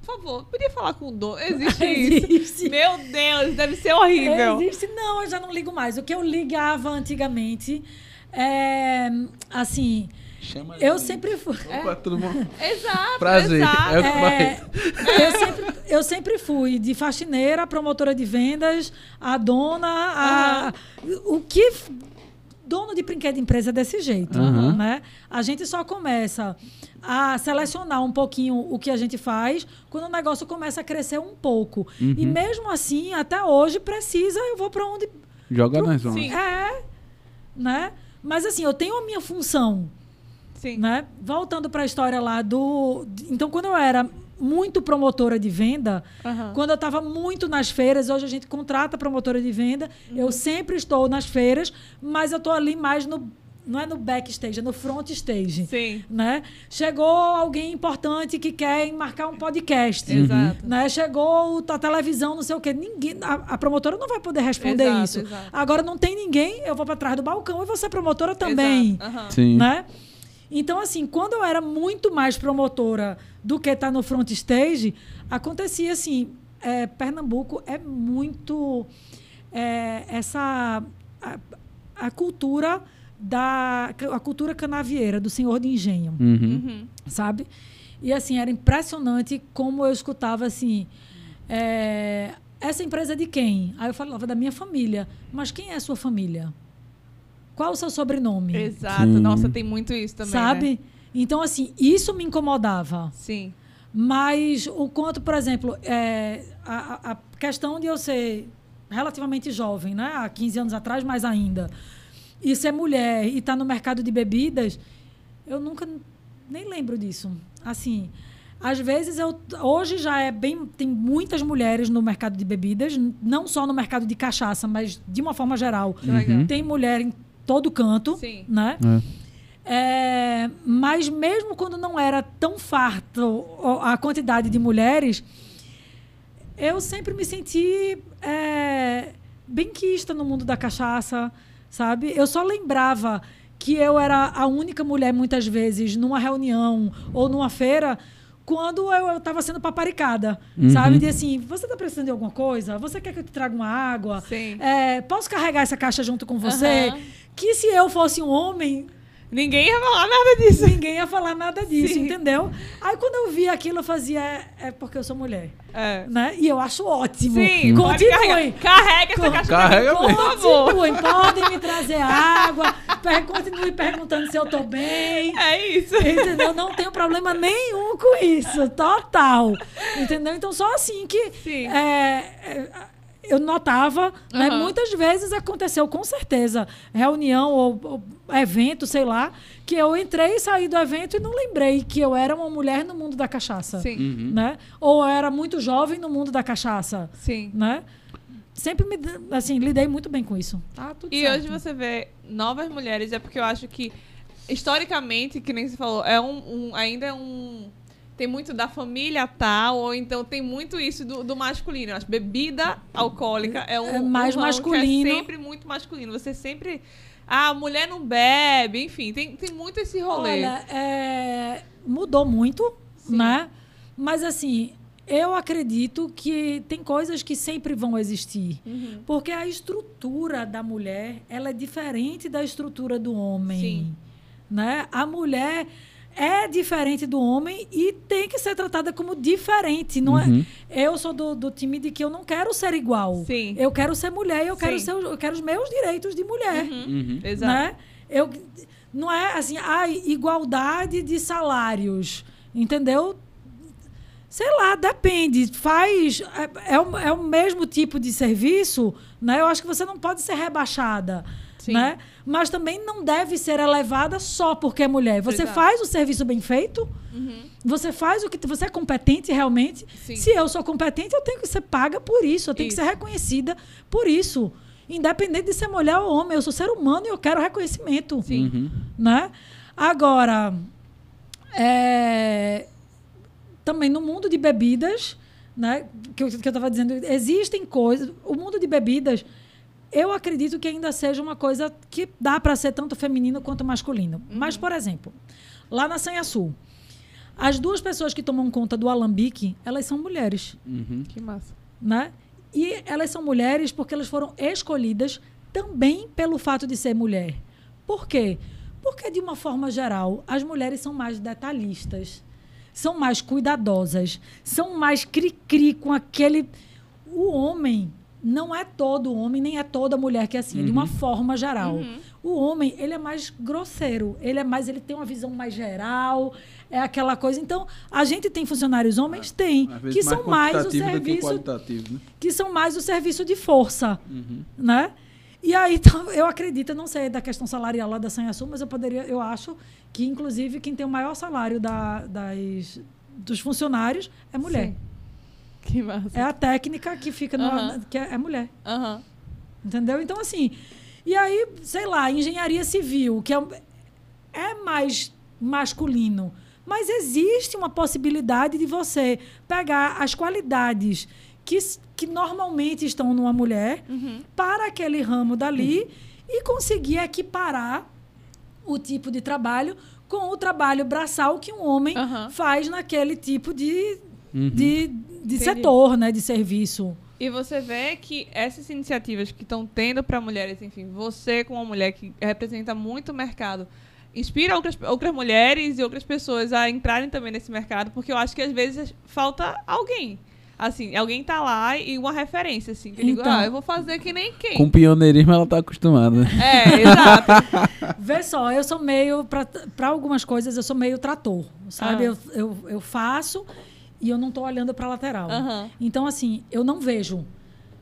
por favor, podia falar com o dono? Existe [laughs] isso?
Existe.
Meu Deus, deve ser horrível.
Existe, não, eu já não ligo mais. O que eu ligava antigamente é assim,
Chama
eu
ali.
sempre fui.
Opa, tudo bom? [laughs]
Exato,
Prazer.
exato.
É o que vai.
É, eu, sempre, eu sempre fui de faxineira, promotora de vendas, a dona, a, o que dono de brinquedo de empresa é desse jeito,
Aham.
né? A gente só começa a selecionar um pouquinho o que a gente faz quando o negócio começa a crescer um pouco. E
Uhum.
mesmo assim, até hoje precisa, eu vou para onde
Joga nas zonas.
Sim.
é, né? Mas assim, eu tenho a minha função,
Sim.
né? Voltando para a história lá do. Então, quando eu era muito promotora de venda,
Aham.
quando eu estava muito nas feiras, hoje a gente contrata promotora de venda, eu sempre estou nas feiras, mas eu estou ali mais no. Não é no backstage, é no front stage.
Sim.
Né? Chegou alguém importante que quer marcar um podcast.
Exato.
Né? Chegou a televisão, não sei o quê. Ninguém, a, a promotora não vai poder responder
Exato,
isso.
exato.
Agora não tem ninguém, eu vou para trás do balcão e você promotora também.
Exato. Aham.
Sim.
Né? Então, assim, quando eu era muito mais promotora do que estar no front stage, acontecia assim: é, Pernambuco é muito. é, essa. A, a cultura da. A cultura canavieira, do senhor de engenho
Uhum.
Uhum.
sabe? E assim, era impressionante como eu escutava assim. é, essa empresa é de quem? Aí eu falava da minha família. Mas quem é a sua família? Qual o seu sobrenome?
Exato.
Sim.
Nossa, tem muito isso também.
sabe?
Né?
Então, assim, isso me incomodava.
Sim.
Mas o quanto, por exemplo, é, a, a- a questão de eu ser relativamente jovem, né? Há 15 anos atrás, mais ainda. E ser mulher e estar no mercado de bebidas, eu nunca nem lembro disso. Assim, às vezes eu hoje já é bem tem muitas mulheres no mercado de bebidas, não só no mercado de cachaça, mas de uma forma geral.
Legal.
Tem mulher em todo canto,
Sim.
né?
É.
É, mas mesmo quando não era tão farto a quantidade de mulheres, eu sempre me senti é, benquista no mundo da cachaça, sabe? Eu só lembrava que eu era a única mulher, muitas vezes, numa reunião ou numa feira, quando eu estava sendo paparicada,
Uhum.
sabe? De assim, você está precisando de alguma coisa? Você quer que eu te traga uma água?
Sim.
É, posso carregar essa caixa junto com você?
Aham.
Que se eu fosse um homem,
Ninguém ia falar nada disso.
ninguém ia falar nada disso,
Sim.
entendeu? Aí quando eu vi aquilo, eu fazia, é, é porque eu sou mulher,
É.
né? E eu acho ótimo.
Sim,
Continuem.
Carrega essa caixa
Carrega mesmo.
Continuem, podem me trazer água, per- continue perguntando se eu tô bem.
É isso.
Entendeu? Não tenho problema nenhum com isso, total. Entendeu? Então, só assim que
Sim.
é, é, eu notava, né?
Aham.
muitas vezes aconteceu, com certeza, reunião ou, ou evento, sei lá, que eu entrei e saí do evento e não lembrei que eu era uma mulher no mundo da cachaça.
Sim.
Uhum.
Né? Ou eu era muito jovem no mundo da cachaça.
Sim.
Né? Sempre me, assim, lidei muito bem com isso. Tá tudo
E
certo.
hoje você vê novas mulheres, é porque eu acho que, historicamente, que nem você falou, é um, um- ainda é um tem muito da família tal, ou então tem muito isso do, do masculino. Acho bebida alcoólica é um
É mais
um ramo
masculino.
É sempre muito masculino. Você sempre. Ah, a mulher não bebe, enfim, tem, tem muito esse rolê.
Olha, é, mudou muito,
Sim.
né? Mas assim, eu acredito que tem coisas que sempre vão existir.
Uhum.
Porque a estrutura da mulher, ela é diferente da estrutura do homem.
Sim.
Né? A mulher é diferente do homem e tem que ser tratada como diferente. Não
Uhum.
é? Eu sou do, do time de que eu não quero ser igual.
Sim.
Eu quero ser mulher e eu quero, ser, eu quero os meus direitos de mulher
Uhum.
Exato.
né? Eu, não é assim, ah, igualdade de salários, entendeu? Sei lá, depende. Faz. É, é, o, é o mesmo tipo de serviço, né? Eu acho que você não pode ser rebaixada.
Sim.
Né? Mas também não deve ser elevada só porque é mulher. Você
Exato.
faz o serviço bem feito, você faz o que você é competente realmente.
Sim.
Se eu sou competente, eu tenho que ser paga por isso, eu tenho
Isso.
que ser reconhecida por isso. Independente de ser mulher ou homem, eu sou ser humano e eu quero reconhecimento.
Sim.
Uhum.
Né? Agora, é, também no mundo de bebidas, né, que eu que eu estava dizendo, existem coisas. O mundo de bebidas, eu acredito que ainda seja uma coisa que dá para ser tanto feminino quanto masculino. Mas, por exemplo, lá na Sanha Sul, as duas pessoas que tomam conta do alambique, elas são mulheres
Uhum.
Que massa.
né? E elas são mulheres porque elas foram escolhidas também pelo fato de ser mulher. Por quê? Porque, de uma forma geral, as mulheres são mais detalhistas, são mais cuidadosas, são mais cri-cri com aquele. O homem não é todo homem, nem é toda mulher que é assim, é de uma forma geral. O homem, ele é mais grosseiro, ele é mais, ele tem uma visão mais geral, é aquela coisa. Então, a gente tem funcionários homens? Tem,
Às vezes
que são mais o
que
serviço
qualitativo, né?
que são mais o serviço de força,
Uhum.
né? E aí, [laughs] então, eu acredito, eu não sei da questão salarial lá da Sanhaçu, mas eu poderia, eu acho que, inclusive, quem tem o maior salário da- das, dos funcionários é mulher.
Sim. Que massa.
É a técnica que fica no, que é, é mulher. Entendeu? Então, assim. E aí, sei lá, engenharia civil, que é, é mais masculino. Mas existe uma possibilidade de você pegar as qualidades que, que normalmente estão numa mulher
Uhum.
para aquele ramo dali e conseguir equiparar o tipo de trabalho com o trabalho braçal que um homem
Aham.
faz naquele tipo de,
Uhum.
de, de setor, né? De serviço.
E você vê que essas iniciativas que estão tendo para mulheres, enfim, você como uma mulher que representa muito o mercado, inspira outras, outras mulheres e outras pessoas a entrarem também nesse mercado, porque eu acho que às vezes falta alguém. Assim, alguém tá lá e uma referência, assim, que eu digo,
Então.
ah, eu vou fazer que nem quem.
Com pioneirismo ela tá acostumada, né?
É, exato. [laughs]
Vê só, eu sou meio, para algumas coisas, eu sou meio trator, sabe?
Ah.
Eu, eu, eu faço e eu não tô olhando para lateral.
Aham.
Então, assim, eu não vejo.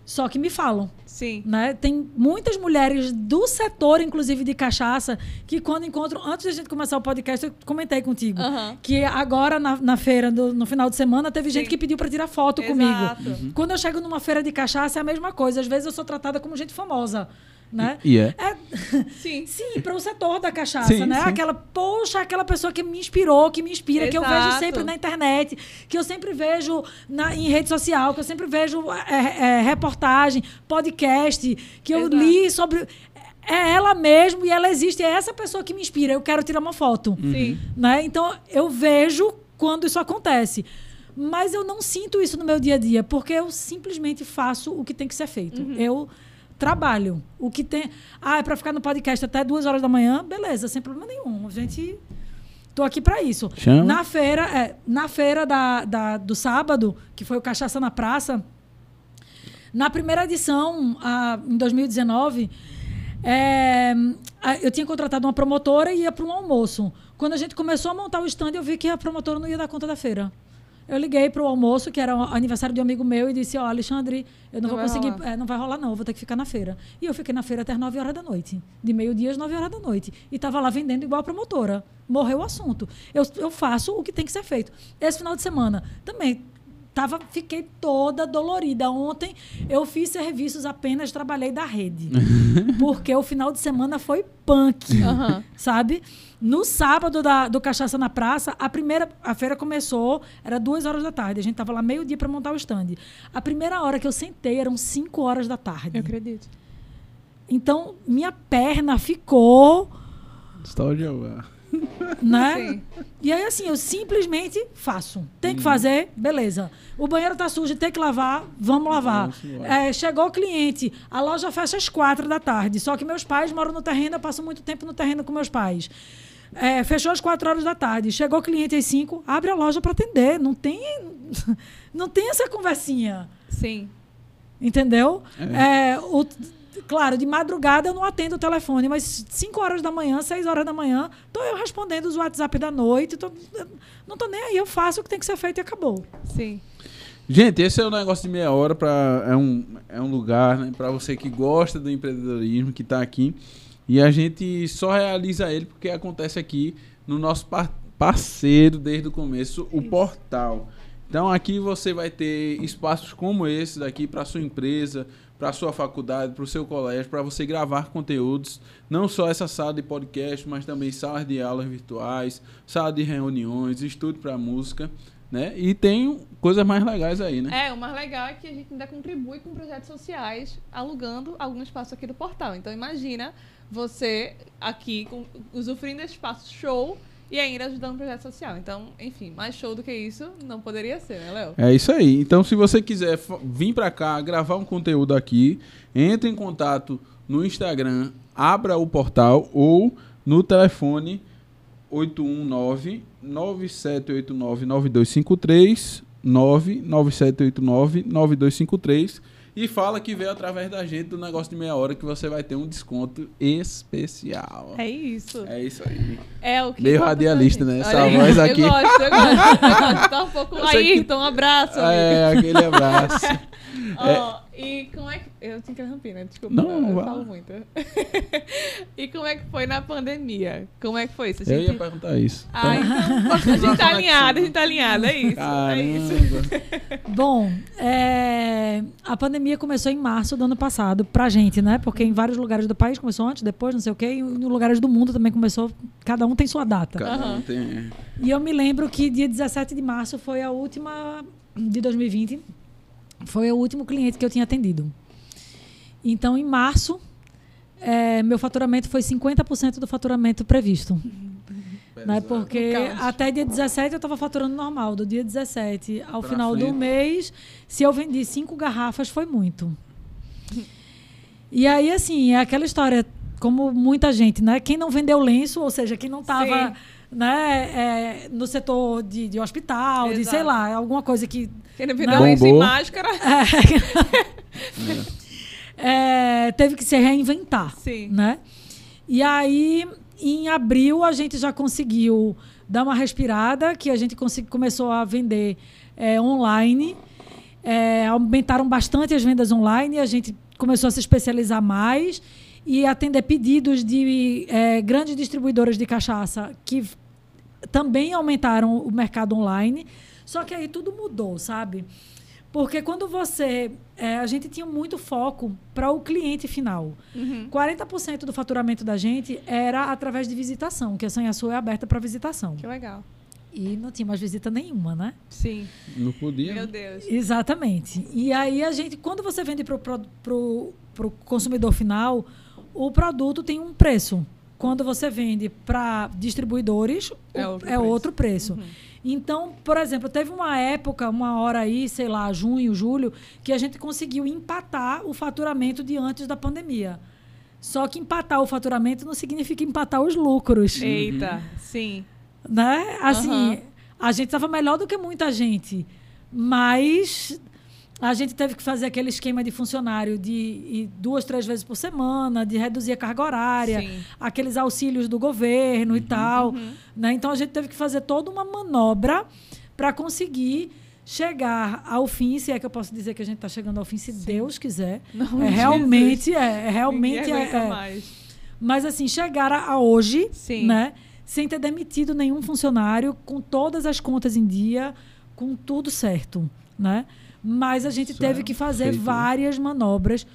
Só que me falam,
Sim.
né? Tem muitas mulheres do setor, inclusive de cachaça, que quando encontram... Antes da gente começar o podcast, eu comentei contigo.
Aham.
Que agora, na, na feira, do- no final de semana, teve gente
Sim.
que pediu para tirar foto comigo.
Exato.
Quando eu chego numa feira de cachaça, é a mesma coisa. Às vezes eu sou tratada como gente famosa, né?
E é.
É, [laughs]
Sim.
Sim, para o setor da cachaça,
Sim,
né?
sim.
Aquela, poxa, aquela pessoa que me inspirou, que me inspira, que eu vejo
Exato.
sempre na internet, que eu sempre vejo na, em rede social, que eu sempre vejo é, é, reportagem, podcast, que eu
Exato.
li sobre. É ela mesmo e ela existe, é essa pessoa que me inspira. Eu quero tirar uma foto.
Sim.
Né? Então, eu vejo quando isso acontece. Mas eu não sinto isso no meu dia a dia, porque eu simplesmente faço o que tem que ser feito. Eu trabalho. O que tem. Ah, é para ficar no podcast até duas horas da manhã? Beleza, sem problema nenhum. A gente. Tô aqui para isso.
Chama.
Na feira, é, na feira da, da- do sábado, que foi o Cachaça na Praça, na primeira edição, ah, em 2019, é, a- eu tinha contratado uma promotora e ia para um almoço. Quando a gente começou a montar o stand, eu vi que a promotora não ia dar conta da feira. Eu liguei para o almoço, que era o aniversário de um amigo meu, e disse: Ó, Alexandre, eu não,
Não
vou conseguir. é, não vai rolar, não, vou ter que ficar na feira. E eu fiquei na feira até as 9 horas da noite. De meio-dia às 9 horas da noite. E estava lá vendendo igual a promotora. Morreu o assunto. Eu, eu faço o que tem que ser feito. Esse final de semana também tava, fiquei toda dolorida. Ontem eu fiz serviços apenas, trabalhei da rede. [laughs] porque o final de semana foi punk,
Aham.
sabe? No sábado da- do Cachaça na Praça, a primeira a feira começou, era duas horas da tarde. A gente tava lá meio-dia para montar o stand. A primeira hora que eu sentei eram cinco horas da tarde.
Eu acredito.
Então, minha perna ficou,
Só de. [laughs]
né?
Sim.
E aí, assim, eu simplesmente faço. Tem que fazer, beleza. O banheiro tá sujo, tem que lavar, vamos lavar. É, chegou o cliente, a loja fecha às quatro da tarde. Só que meus pais moram no terreno, eu passo muito tempo no terreno com meus pais. É, fechou às quatro horas da tarde. Chegou o cliente às cinco, abre a loja para atender. Não tem, [laughs] não tem essa conversinha.
Sim.
Entendeu? É, o- claro, de madrugada eu não atendo o telefone, mas 5 horas da manhã, 6 horas da manhã, tô eu respondendo os WhatsApp da noite. tô- não tô nem aí, eu faço o que tem que ser feito e acabou.
Sim.
Gente, esse é o negócio de meia hora para é um, é um lugar, né, para você que gosta do empreendedorismo, que está aqui. E a gente só realiza ele porque acontece aqui no nosso par- parceiro desde o começo, o portal. Então aqui você vai ter espaços como esse daqui para sua empresa, para sua faculdade, para o seu colégio, para você gravar conteúdos, não só essa sala de podcast, mas também salas de aulas virtuais, sala de reuniões, estúdio para música, né? E tem coisas mais legais aí, né?
É, o mais legal é que a gente ainda contribui com projetos sociais, alugando algum espaço aqui do portal. Então imagina você aqui com, usufruindo espaço show e ainda ajudando um projeto social. Então, enfim, mais show do que isso não poderia ser, né, Léo?
É isso aí. Então, se você quiser vir pra cá, gravar um conteúdo aqui, entre em contato no Instagram, abra o portal ou no telefone 819 9789 9253 99789 9253 e fala que veio através da gente do negócio de meia hora que você vai ter um desconto especial.
É isso.
É isso aí.
É o que
Meio radialista, né? Essa
aí.
voz aqui.
Eu gosto, eu gosto. Eu gosto. Tá um pouco... Aí,
que-
então um abraço, amigo.
É, aquele abraço. [laughs]
Ó, e como é que. Eu tinha que interromper, né? Desculpa.
Não,
eu falo muito. [laughs] e como é que foi na pandemia? Como é que foi isso? A
Eu
gente-
ia perguntar isso.
Ah, então. A gente tá [laughs] alinhado, a gente tá alinhado, é isso. É isso.
Caramba. [laughs]
Bom, é, a pandemia começou em março do ano passado pra gente, né? Porque em vários lugares do país começou antes, depois, não sei o quê, e em lugares do mundo também começou. Cada um tem sua data.
Cada um
Aham.
tem.
E eu me lembro que dia 17 de março foi a última de 2020, foi o último cliente que eu tinha atendido. Então, em março, eh, meu faturamento foi 50% do faturamento previsto. Né? Porque até dia 17 eu estava faturando normal. Do dia 17 ao
Pra
final do
frente.
mês, se eu vendi cinco garrafas, foi muito. E aí, assim, é aquela história, como muita gente, né? Quem não vendeu lenço, ou seja, quem não estava. Né, é, no setor de, de hospital, de sei
Exato.
lá, alguma coisa que
Quem não
Não.
vendeu isso em
Bombou.
máscara. [laughs]
é, teve que se reinventar.
Sim.
Né? E aí, em abril, a gente já conseguiu dar uma respirada, que a gente consegui- começou a vender é, online. É, aumentaram bastante as vendas online, a gente começou a se especializar mais e atender pedidos de é, grandes distribuidoras de cachaça que também aumentaram o mercado online. Só que aí tudo mudou, sabe? Porque quando você. é, a gente tinha muito foco para o cliente final.
Uhum.
40% do faturamento da gente era através de visitação, que a Sanha Sul é aberta para visitação.
Que legal.
E não tinha mais visita nenhuma, né?
Sim.
Não podia.
Meu
né?
Deus.
Exatamente. E aí a gente, quando você vende para o consumidor final, o produto tem um preço. Quando você vende para distribuidores,
É outro
é
preço.
outro preço.
Uhum.
Então, por exemplo, teve uma época, uma hora aí, sei lá, junho, julho, que a gente conseguiu empatar o faturamento de antes da pandemia. Só que empatar o faturamento não significa empatar os lucros
Eita, sim.
né? Assim,
Aham.
a gente estava melhor do que muita gente, mas a gente teve que fazer aquele esquema de funcionário de ir duas, três vezes por semana, de reduzir a carga horária,
Sim.
aqueles auxílios do governo e tal,
Uhum.
né? Então a gente teve que fazer toda uma manobra para conseguir chegar ao fim, se é que eu posso dizer que a gente está chegando ao fim, se Deus quiser.
Não,
É, realmente é, é realmente é, é. Mas assim, chegar a, a hoje,
Sim.
né? Sem ter demitido nenhum funcionário, com todas as contas em dia, com tudo certo. né? Mas a gente
Isso
teve
é
que fazer
feito, né?
várias manobras.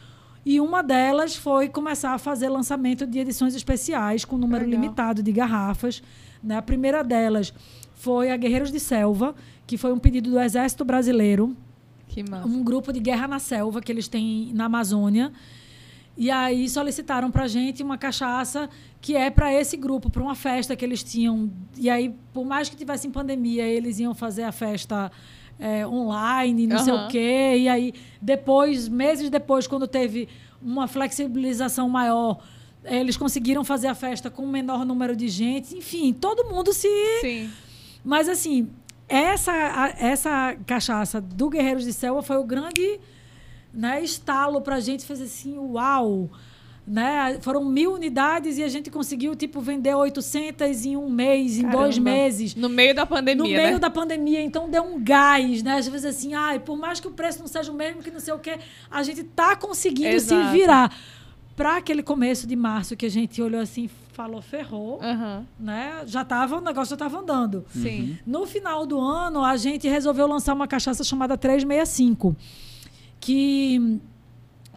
E uma delas foi começar a fazer lançamento de edições especiais com número
Legal.
limitado de garrafas. Né? A primeira delas foi a Guerreiros de Selva, que foi um pedido do Exército Brasileiro,
Que massa.
um grupo de guerra na selva que eles têm na Amazônia. E aí solicitaram pra gente uma cachaça que é para esse grupo, para uma festa que eles tinham. E aí, por mais que tivesse em pandemia, eles iam fazer a festa é, online, não sei
Aham.
o quê. E aí, depois, meses depois, quando teve uma flexibilização maior, eles conseguiram fazer a festa com um menor número de gente. Enfim, todo mundo se
Sim.
mas assim, essa, a- essa cachaça do Guerreiros de Selva foi o grande né, estalo pra gente fazer assim, uau! Né? Foram mil unidades e a gente conseguiu, tipo, vender 800 em um mês, em dois
Caramba.
meio
No meio da pandemia,
no meio
né?
da pandemia, então deu um gás, né? Às vezes assim, ai, por mais que o preço não seja o mesmo, que não sei o quê, a gente tá conseguindo
Exato.
se virar. Para aquele começo de março que a gente olhou assim, falou, ferrou,
Aham.
né? Já tava, o negócio já tava andando.
Sim.
No final do ano, a gente resolveu lançar uma cachaça chamada 365. Que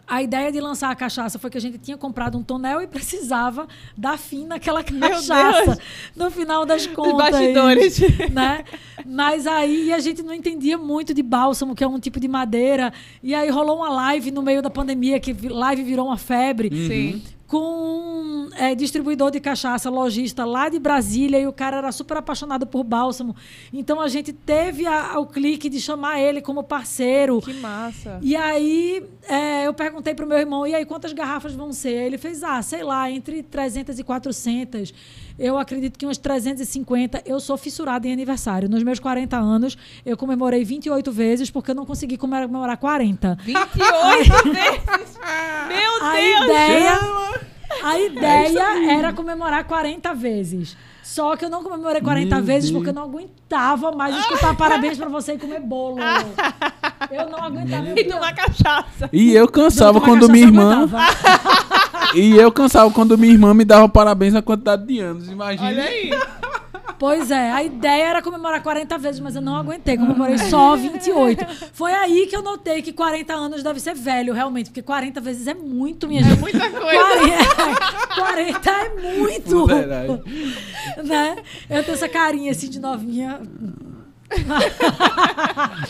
a ideia de lançar a cachaça foi que a gente tinha comprado um tonel e precisava dar fim naquela [laughs] cachaça. No final das
Os
contas.
bastidores. [laughs]
Né? Mas aí a gente não entendia muito de bálsamo, que é um tipo de madeira. E aí rolou uma live no meio da pandemia, que live virou uma febre
Sim.
Com um é, distribuidor de cachaça, lojista lá de Brasília, e o cara era super apaixonado por bálsamo. Então a gente teve a- o clique de chamar ele como parceiro.
Que massa.
E aí é, eu perguntei pro meu irmão, e aí quantas garrafas vão ser? Ele fez, ah, sei lá, entre 300 e 400. Eu acredito que umas 350. Eu sou fissurada em aniversário. Nos meus 40 anos, eu comemorei 28 vezes porque eu não consegui comemorar 40.
28 vezes! [laughs] Meu
A
Deus!
Ideia, a
É
ideia era comemorar 40 vezes. Só que eu não comemorei 40
Meu
vezes
Deus.
porque eu não aguentava mais escutar [laughs] parabéns pra você e comer bolo. [laughs] Eu não aguentava.
E tomar cachaça.
E eu cansava
Tomar
quando minha
eu
irmã. [laughs] E eu cansava quando minha irmã me dava parabéns na quantidade de anos. Imagina.
Olha aí.
Pois é, a ideia era comemorar 40 vezes, mas eu não aguentei, comemorei só 28. Foi aí que eu notei que 40 anos deve ser velho, realmente, porque 40 vezes é muito, minha
É
gente.
muita coisa.
40, 40 é muito.
Verdade.
Né? Eu tenho essa carinha assim de novinha.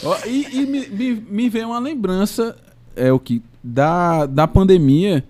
Ó, e e me, me, me veio uma lembrança, é o que da, da pandemia,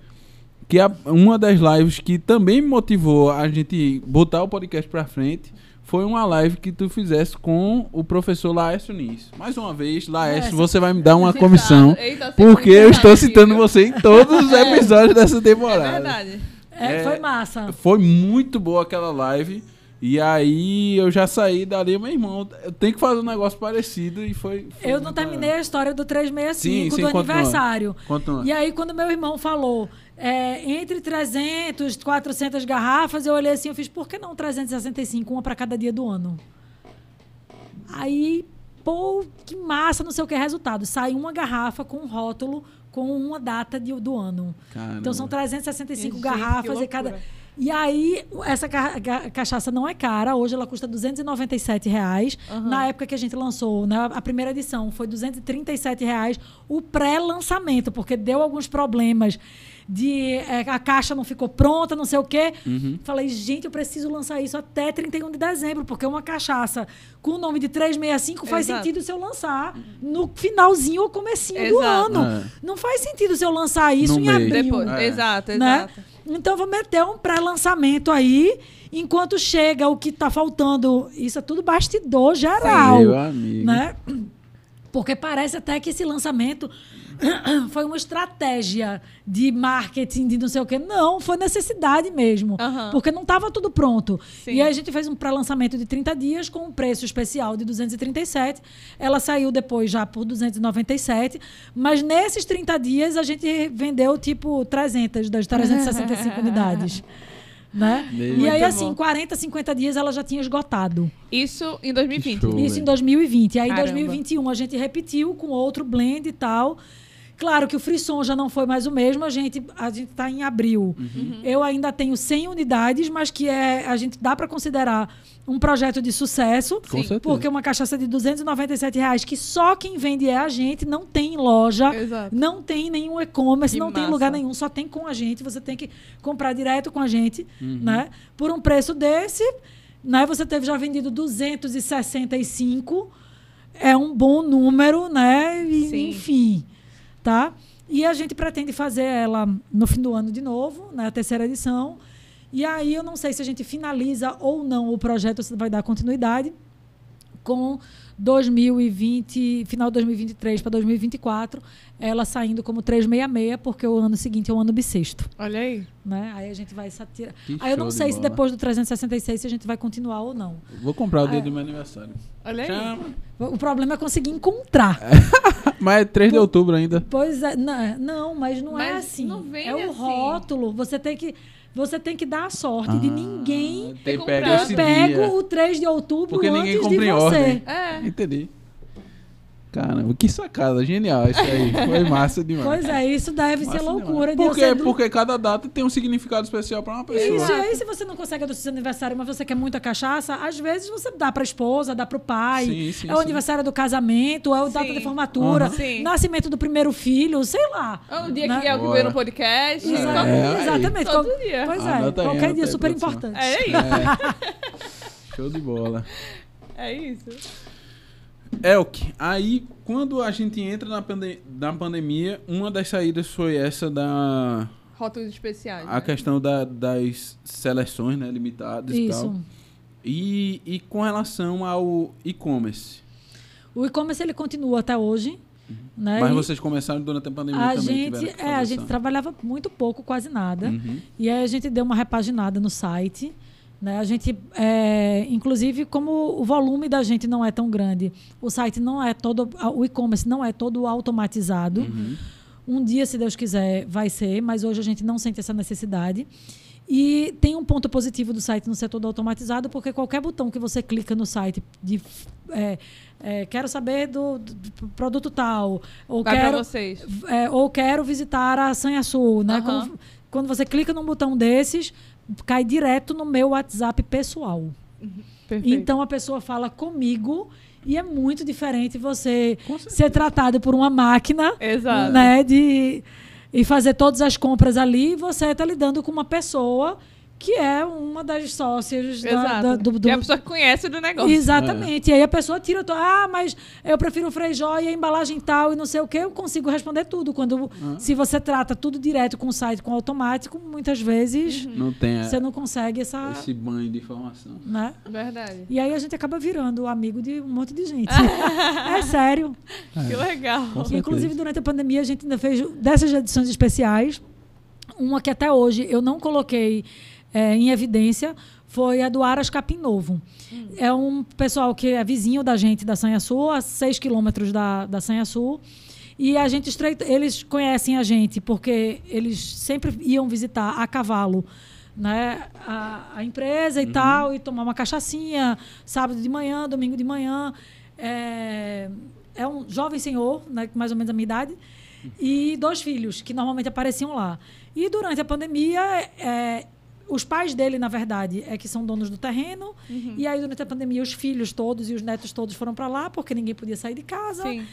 que a- uma das lives que também me motivou a gente botar o podcast pra frente foi uma live que tu fizesse com o professor Laércio Nis. Mais uma vez, Laércio,
Laércio.
você vai me dar uma
Citado.
comissão,
Eita,
porque eu estou citando você em todos os episódios dessa temporada.
É verdade.
É,
É.
Foi massa.
Foi muito boa aquela live. E aí eu já saí dali, meu irmão, eu tenho que fazer um negócio parecido e foi. foi
Eu não terminei a história do 365
Sim, sim,
do aniversário.
Continua.
E aí, quando meu irmão falou é, entre 300, 400 garrafas, eu olhei assim, eu fiz, por que não 365, uma para cada dia do ano? Aí, pô, que massa, não sei o que é resultado. Sai uma garrafa com um rótulo com uma data de- do ano.
Caramba.
Então são 365
Gente,
garrafas e cada. E aí, essa ca- cachaça não é cara. Hoje ela custa 297 reais.
Aham.
Na época que a gente lançou, né, a primeira edição, foi 237 reais o pré-lançamento, porque deu alguns problemas de é, a caixa não ficou pronta, não sei o quê.
Uhum.
Falei, gente, eu preciso lançar isso até 31 de dezembro, porque uma cachaça com o nome de 365 faz
Exato.
sentido se eu lançar no finalzinho ou comecinho do
Exato.
ano.
É.
Não faz sentido se eu lançar isso
No
em
meio.
abril
Depois.
É.
Exato,
né?
exato.
Então eu vou meter um pré-lançamento aí, enquanto chega o que tá faltando. Isso é tudo bastidor geral,
Meu amigo.
né? Porque parece até que esse lançamento [coughs] foi uma estratégia de marketing, de não sei o quê. Não, foi necessidade mesmo.
Aham.
Porque não estava tudo pronto.
Sim.
E aí a gente fez um pré-lançamento de 30 dias com um preço especial de 237. Ela saiu depois já por 297. Mas nesses 30 dias a gente vendeu tipo 300 das 365 [laughs] unidades. Né? E aí, assim,
bom.
40, 50 dias ela já tinha esgotado.
Isso em 2020.
show.
Isso em
velho.
2020. Aí, em
Caramba.
2021, a gente repetiu com outro blend e tal. Claro que o frisson já não foi mais o mesmo, a gente a gente está em abril.
Uhum.
Eu ainda tenho 100 unidades, mas que é a gente dá para considerar um projeto de sucesso.
Com certeza.
Porque uma cachaça de 297 reais, que só quem vende é a gente, não tem loja,
Exato.
não tem nenhum e-commerce, não tem
massa.
lugar nenhum, só tem com a gente. Você tem que comprar direto com a gente,
Uhum.
né? Por um preço desse, né? Você teve já vendido 265, é um bom número, né? E,
Sim.
enfim, tá? E a gente pretende fazer ela no fim do ano de novo, né? A terceira edição. E aí eu não sei se a gente finaliza ou não o projeto, se vai dar continuidade com 2020, final de 2023 para 2024, ela saindo como 366, porque o ano seguinte é o ano bissexto,
Olha aí.
né? Aí a gente vai satirar.
Que
Aí eu não
show de
sei se depois do 366 se a gente vai continuar ou não.
Vou comprar o dia
É.
do meu aniversário.
Olha aí.
Chama.
O problema é conseguir encontrar. [laughs]
Mas é 3 de outubro ainda.
Pois é, não, não mas não é
Mas
assim.
não vem
é o
assim.
rótulo. Você tem que você tem que dar a sorte de ninguém
Ah,
ter
pego
pego o 3 de outubro
Porque ninguém
antes de você.
ordem.
É.
Entendi. Caramba, que sacada, genial isso aí. Foi [laughs] massa demais.
Pois é, isso deve
Massa
ser loucura
Por quê?
do-
Porque cada data tem um significado especial pra uma pessoa.
Isso, e aí se você não consegue do seu aniversário, mas você quer muita cachaça, às vezes você dá pra esposa, dá pro pai.
Sim, sim,
é o
sim.
aniversário do casamento, é o data de formatura.
Sim.
nascimento do primeiro filho, sei lá.
É um dia
Né?
que é o que
Bora.
veio no podcast.
É,
exatamente.
Todo
Qual-
dia.
Pois é, qualquer dia super importante.
É isso.
Show de bola.
É isso.
Elk, aí quando a gente entra na, pande- na pandemia, uma das saídas foi essa da.
Rótulos especiais.
A
né?
questão da- das seleções né, limitadas e tal.
Isso.
E, e com relação ao e-commerce.
O e-commerce ele continua até hoje. Né?
Mas
E
vocês começaram durante a pandemia
a
também.
gente, é, a gente trabalhava muito pouco, quase nada.
Uhum.
E aí a gente deu uma repaginada no site. Né? A gente, é, inclusive, como o volume da gente não é tão grande, o site não é todo, o e-commerce não é todo automatizado.
Uhum.
Um dia, se Deus quiser, vai ser, mas hoje a gente não sente essa necessidade. E tem um ponto positivo do site não ser todo automatizado, porque qualquer botão que você clica no site de é, é, quero saber do, do- produto tal, ou
Vai
quero
vocês.
é, ou quero visitar a Sanha Sul, né? Quando, quando você clica num botão desses, cai direto no meu WhatsApp pessoal.
Perfeito.
Então a pessoa fala comigo e é muito diferente você ser tratado por uma máquina,
Exato.
né? De e fazer todas as compras ali, você está lidando com uma pessoa que é uma das sócias da-
Exato.
da- do, do,
E a pessoa que conhece do negócio.
Exatamente. E aí a pessoa tira, ah, mas eu prefiro o freijó e a embalagem tal e não sei o quê. Eu consigo responder tudo. Quando, se você trata tudo direto com o site, com o automático, muitas vezes
Não tem é,
você não consegue essa,
esse banho de informação.
né?
Verdade.
E aí a gente acaba virando amigo de um monte de gente. [laughs] é sério.
Que legal.
Certeza.
Inclusive, durante a pandemia, a gente ainda fez dessas edições especiais. Uma que até hoje eu não coloquei eh, em evidência foi a do Aras Capim Novo. É um pessoal que é vizinho da gente da Sanha Sul, a 6 quilômetros da, da Sanha Sul. E a gente estreita, eles conhecem a gente porque eles sempre iam visitar a cavalo né, a, a empresa e tal, e tomar uma cachaçinha sábado de manhã, domingo de manhã. É, é um jovem senhor, né, mais ou menos a minha idade, e dois filhos, que normalmente apareciam lá. E durante a pandemia, é, os pais dele, na verdade, é que são donos do terreno. E aí, durante a pandemia, os filhos todos e os netos todos foram para lá, porque ninguém podia sair de casa.
Sim.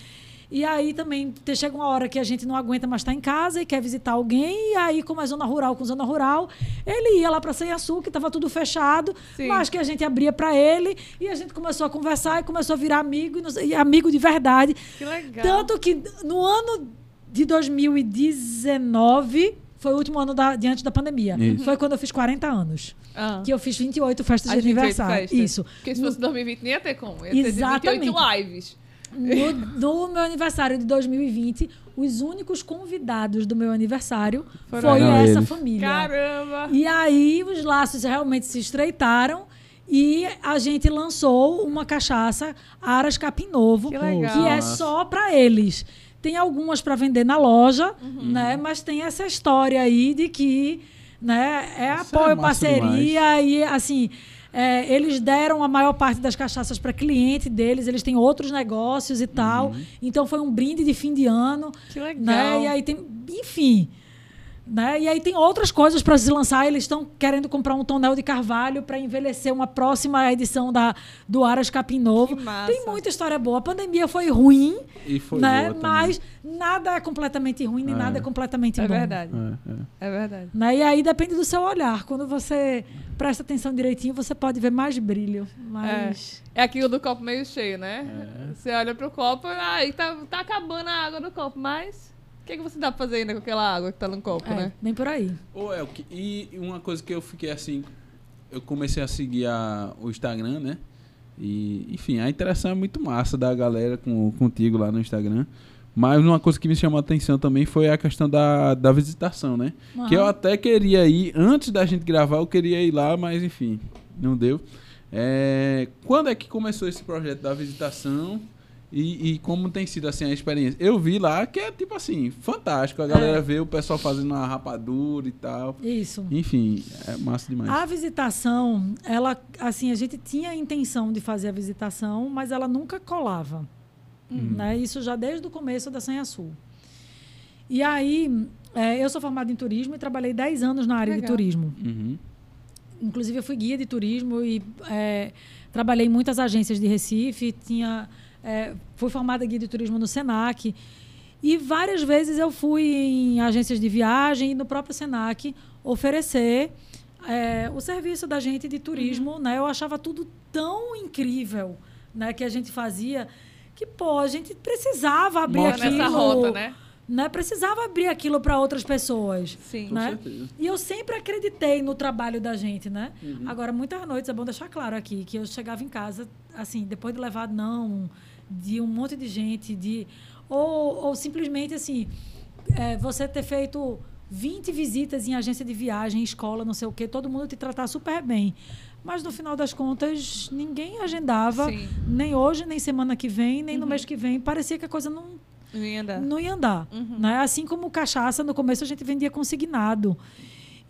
E aí também chega uma hora que a gente não aguenta mais estar em casa e quer visitar alguém. E aí, como é zona rural com zona rural, ele ia lá para Sanhaçu, que estava tudo fechado,
Sim.
mas que a gente abria para ele. E a gente começou a conversar e começou a virar amigo, e, e amigo de verdade.
Que legal.
Tanto que no ano de 2019, foi o último ano da, diante da pandemia.
Isso.
Foi quando eu fiz 40 anos.
Ah.
Que eu fiz 28 festas
As
de
28
aniversário.
festas.
Isso.
Porque se fosse 2020 nem ia ter como. Ia
Exatamente.
ter 28 lives.
No, no meu aniversário de 2020, os únicos convidados do meu aniversário
Foram
foi essa
Eles.
família.
Caramba.
E aí os laços realmente se estreitaram e a gente lançou uma cachaça Aras Capim Novo,
Que
que é só para eles. Tem algumas para vender na loja,
Uhum.
né? Mas tem essa história aí de que, né, é
Isso é
apoio,
massa
parceria e assim, É, eles deram a maior parte das cachaças para cliente deles, eles têm outros negócios e tal.
Uhum.
Então foi um brinde de fim de ano.
Que legal.
Né? E aí tem. Enfim. Né? E aí tem outras coisas para se lançar. Eles estão querendo comprar um tonel de carvalho para envelhecer uma próxima edição da, do Aras Capim Novo. Tem muita história boa. A pandemia foi ruim,
E foi
né? mas nada é completamente ruim, nem
É.
nada é completamente
É
bom.
verdade.
É, é.
É verdade.
Né? E aí depende do seu olhar. Quando você presta atenção direitinho, você pode ver mais brilho. Mas.
É aquilo do copo meio cheio, né?
É.
Você olha pro copo, ai, tá, tá acabando a água do copo, mas o que, que você dá pra fazer ainda com aquela água que tá no copo,
É,
né?
bem por aí.
Ô, Elke, e uma coisa que eu fiquei assim, eu comecei a seguir a- o Instagram, né? E, enfim, a interação é muito massa da galera com, contigo lá no Instagram. Mas uma coisa que me chamou a atenção também foi a questão da, da visitação, né? Que eu até queria ir, antes da gente gravar, eu queria ir lá, mas enfim, não deu. É, quando é que começou esse projeto da visitação e, e como tem sido assim a experiência? Eu vi lá que é tipo assim, fantástico. A galera
É.
vê o pessoal fazendo uma rapadura e tal.
Isso.
Enfim, é massa demais.
A visitação, ela, assim, a gente tinha a intenção de fazer a visitação, mas ela nunca colava. Né? Isso já desde o começo da Senha Sul. E aí, é, eu sou formada em turismo e trabalhei 10 anos na área de
Legal.
turismo.
Uhum.
Inclusive, eu fui guia de turismo e é, trabalhei em muitas agências de Recife. Tinha, é, fui formada guia de turismo no Senac. E várias vezes eu fui em agências de viagem e no próprio Senac oferecer é, o serviço da gente de turismo. Né? Eu achava tudo tão incrível né, que a gente fazia que, pô, a gente precisava abrir
Mostra
aquilo.
Nessa rota, né?
né? Precisava abrir aquilo para outras pessoas.
Sim.
Com
né?
certeza.
E eu sempre acreditei no trabalho da gente, né?
Uhum.
Agora, muitas noites, é bom deixar claro aqui, que eu chegava em casa, assim, depois de levar não de um monte de gente, de ou, ou simplesmente, assim, é, você ter feito 20 visitas em agência de viagem, escola, não sei o quê, todo mundo te tratar super bem. Mas, no final das contas, ninguém agendava,
Sim.
nem hoje, nem semana que vem, nem no
Uhum.
mês que vem. Parecia que a coisa não
Não ia dar.
não ia andar.
Uhum.
Né? Assim como cachaça, no começo a gente vendia consignado.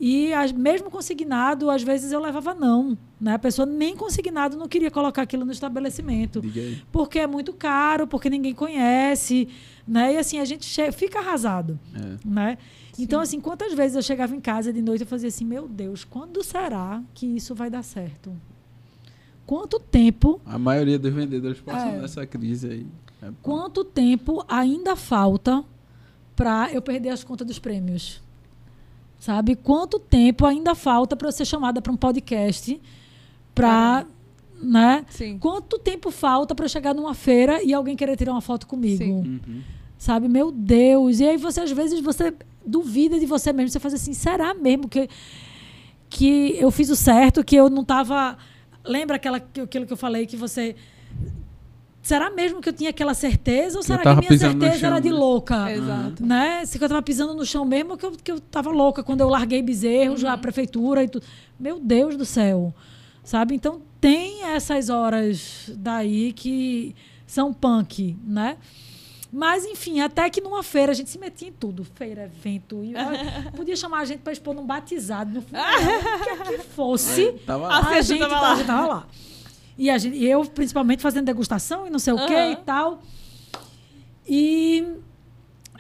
E as- mesmo consignado, às vezes eu levava não. Né? A pessoa nem consignado não queria colocar aquilo no estabelecimento. Porque é muito caro, porque ninguém conhece. Né? E assim, a gente fica arrasado.
É.
Né? Então, assim, quantas vezes eu chegava em casa de noite e fazia assim, meu Deus, quando será que isso vai dar certo? Quanto tempo
A maioria dos vendedores passam
É.
nessa crise aí. É.
Quanto tempo ainda falta para eu perder as contas dos prêmios? Sabe? Quanto tempo ainda falta para eu ser chamada para um podcast? Para. Né?
Sim.
Quanto tempo falta para eu chegar numa feira e alguém querer tirar uma foto comigo?
Sim.
Uhum.
Sabe? Meu Deus. E aí você, às vezes, você duvida de você mesmo. Você faz assim, será mesmo que, que eu fiz o certo, que eu não estava. Lembra aquela, que- aquilo que eu falei que você. Será mesmo que eu tinha aquela certeza? Ou será que minha certeza
chão,
era de
né?
louca?
Exato.
Né? Se que eu estava pisando no chão mesmo, que eu, que eu tava louca quando eu larguei bezerros,
Uhum.
a prefeitura e tudo. Meu Deus do céu. Sabe? Então tem essas horas daí que são punk, né? Mas, enfim, até que numa feira a gente se metia em tudo. Feira, evento. E, [laughs] podia chamar a gente para expor num batizado, no funeral, o que é que fosse.
Aí, tava
A
lá.
A
cesta
gente,
tava lá.
E, a gente, eu, principalmente, fazendo degustação e não sei o quê e tal. E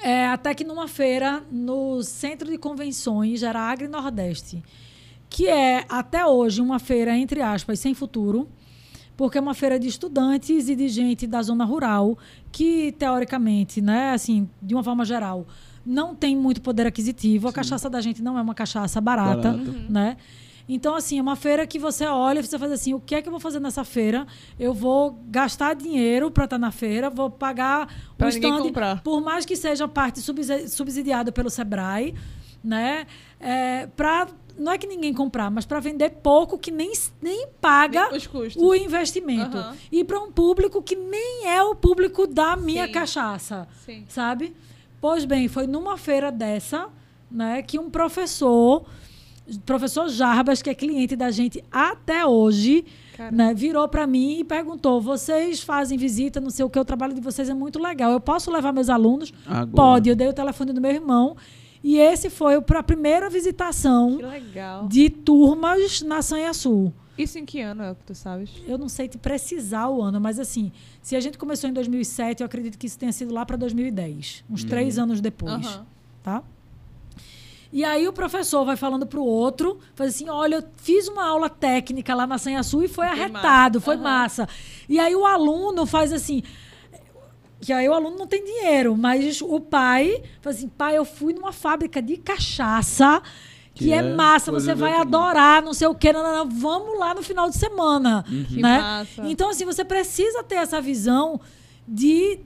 é, até que numa feira no Centro de Convenções, era Agri Nordeste, que é, até hoje, uma feira, entre aspas, sem futuro, porque é uma feira de estudantes e de gente da zona rural, que, teoricamente, né, assim, de uma forma geral, não tem muito poder aquisitivo. A
Sim.
cachaça da gente não é uma cachaça barata,
Barata.
né? Então, assim, é uma feira que você olha e você faz assim, o que é que eu vou fazer nessa feira? Eu vou gastar dinheiro para estar na feira, vou pagar
Pra
o stand,
comprar.
por mais que seja parte subsi- subsidiada pelo Sebrae, né? É, pra, não é que ninguém comprar, mas para vender pouco que nem, nem paga o investimento.
Aham.
E para um público que nem é o público da minha
Sim.
cachaça,
Sim.
sabe? Pois bem, foi numa feira dessa, né, que um professor, professor Jarbas, que é cliente da gente até hoje, né, virou para mim e perguntou: "Vocês fazem visita, não sei o que, o trabalho de vocês é muito legal. Eu posso levar meus alunos?"
Agora.
Pode. Eu dei o telefone do meu irmão e esse foi para a primeira visitação de turmas na Sanha Sul.
Isso em que ano é o que tu sabes?
Eu não sei te precisar o ano, mas assim, se a gente começou em 2007, eu acredito que isso tenha sido lá para 2010, uns três anos depois,
Aham.
tá? E aí o professor vai falando pro outro, faz assim, olha, eu fiz uma aula técnica lá na Sanha Sul e foi,
Foi
arretado,
massa.
foi
Aham.
massa. E aí o aluno faz assim, que aí o aluno não tem dinheiro, mas o pai faz assim, pai, eu fui numa fábrica de cachaça que,
Que
é,
é
massa, você vai
mundo.
adorar, não sei o quê, não, não, não, vamos lá no final de semana,
Que
né?
massa.
Então assim, você precisa ter essa visão de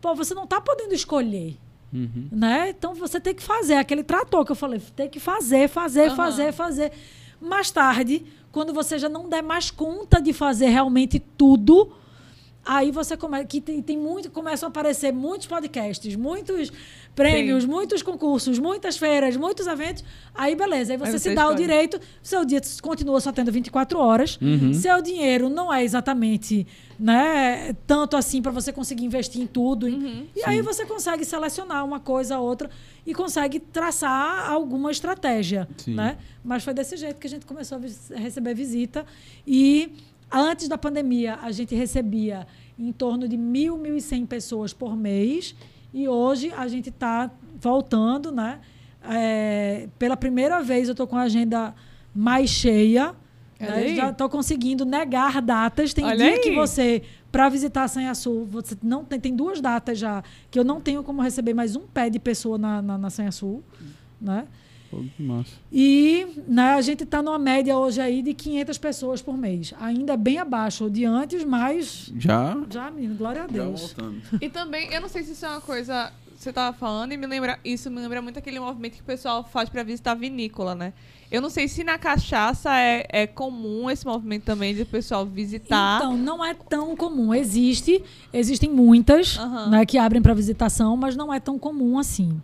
pô, você não tá podendo escolher
Uhum.
né? Então você tem que fazer aquele trator que eu falei, tem que fazer, fazer,
Aham.
fazer, fazer. Mais tarde, quando você já não der mais conta de fazer realmente tudo, aí você começa que tem, tem muito começam a aparecer muitos podcasts, muitos prêmios,
Sim.
muitos concursos, muitas feiras, muitos eventos. Aí beleza, aí você,
Aí
se
você
dá o
escolhe.
direito, seu dia continua só tendo 24 horas.
Uhum.
Seu dinheiro não é exatamente, né, tanto assim para você conseguir investir em tudo.
Uhum.
E aí você consegue selecionar uma coisa outra e consegue traçar alguma estratégia,
Sim.
né? Mas foi desse jeito que a gente começou a receber visita e antes da pandemia a gente recebia em torno de mil, mil e cem pessoas por mês e hoje a gente está voltando, né? É, pela primeira vez eu estou com a agenda mais cheia. Né? Já estou conseguindo negar datas. Tem
Olha
dia que
aí.
você, para visitar a Sanha Sul, você não tem, tem duas datas já que eu não tenho como receber mais um pé de pessoa na, na, na Sanha Sul. Né?
Pô, que massa.
E né, a gente está numa média hoje aí de 500 pessoas por mês. Ainda bem abaixo de antes, mas
Já?
já, menino, glória a
Já
Deus.
voltando.
E também, eu não sei se isso é uma coisa que você tava falando, e me lembra, isso me lembra muito aquele movimento que o pessoal faz pra visitar a vinícola, né? Eu não sei se na cachaça é, é comum esse movimento também de o pessoal visitar.
Então, não é tão comum. Existe, existem muitas
Aham.
né, que abrem para visitação, mas não é tão comum assim.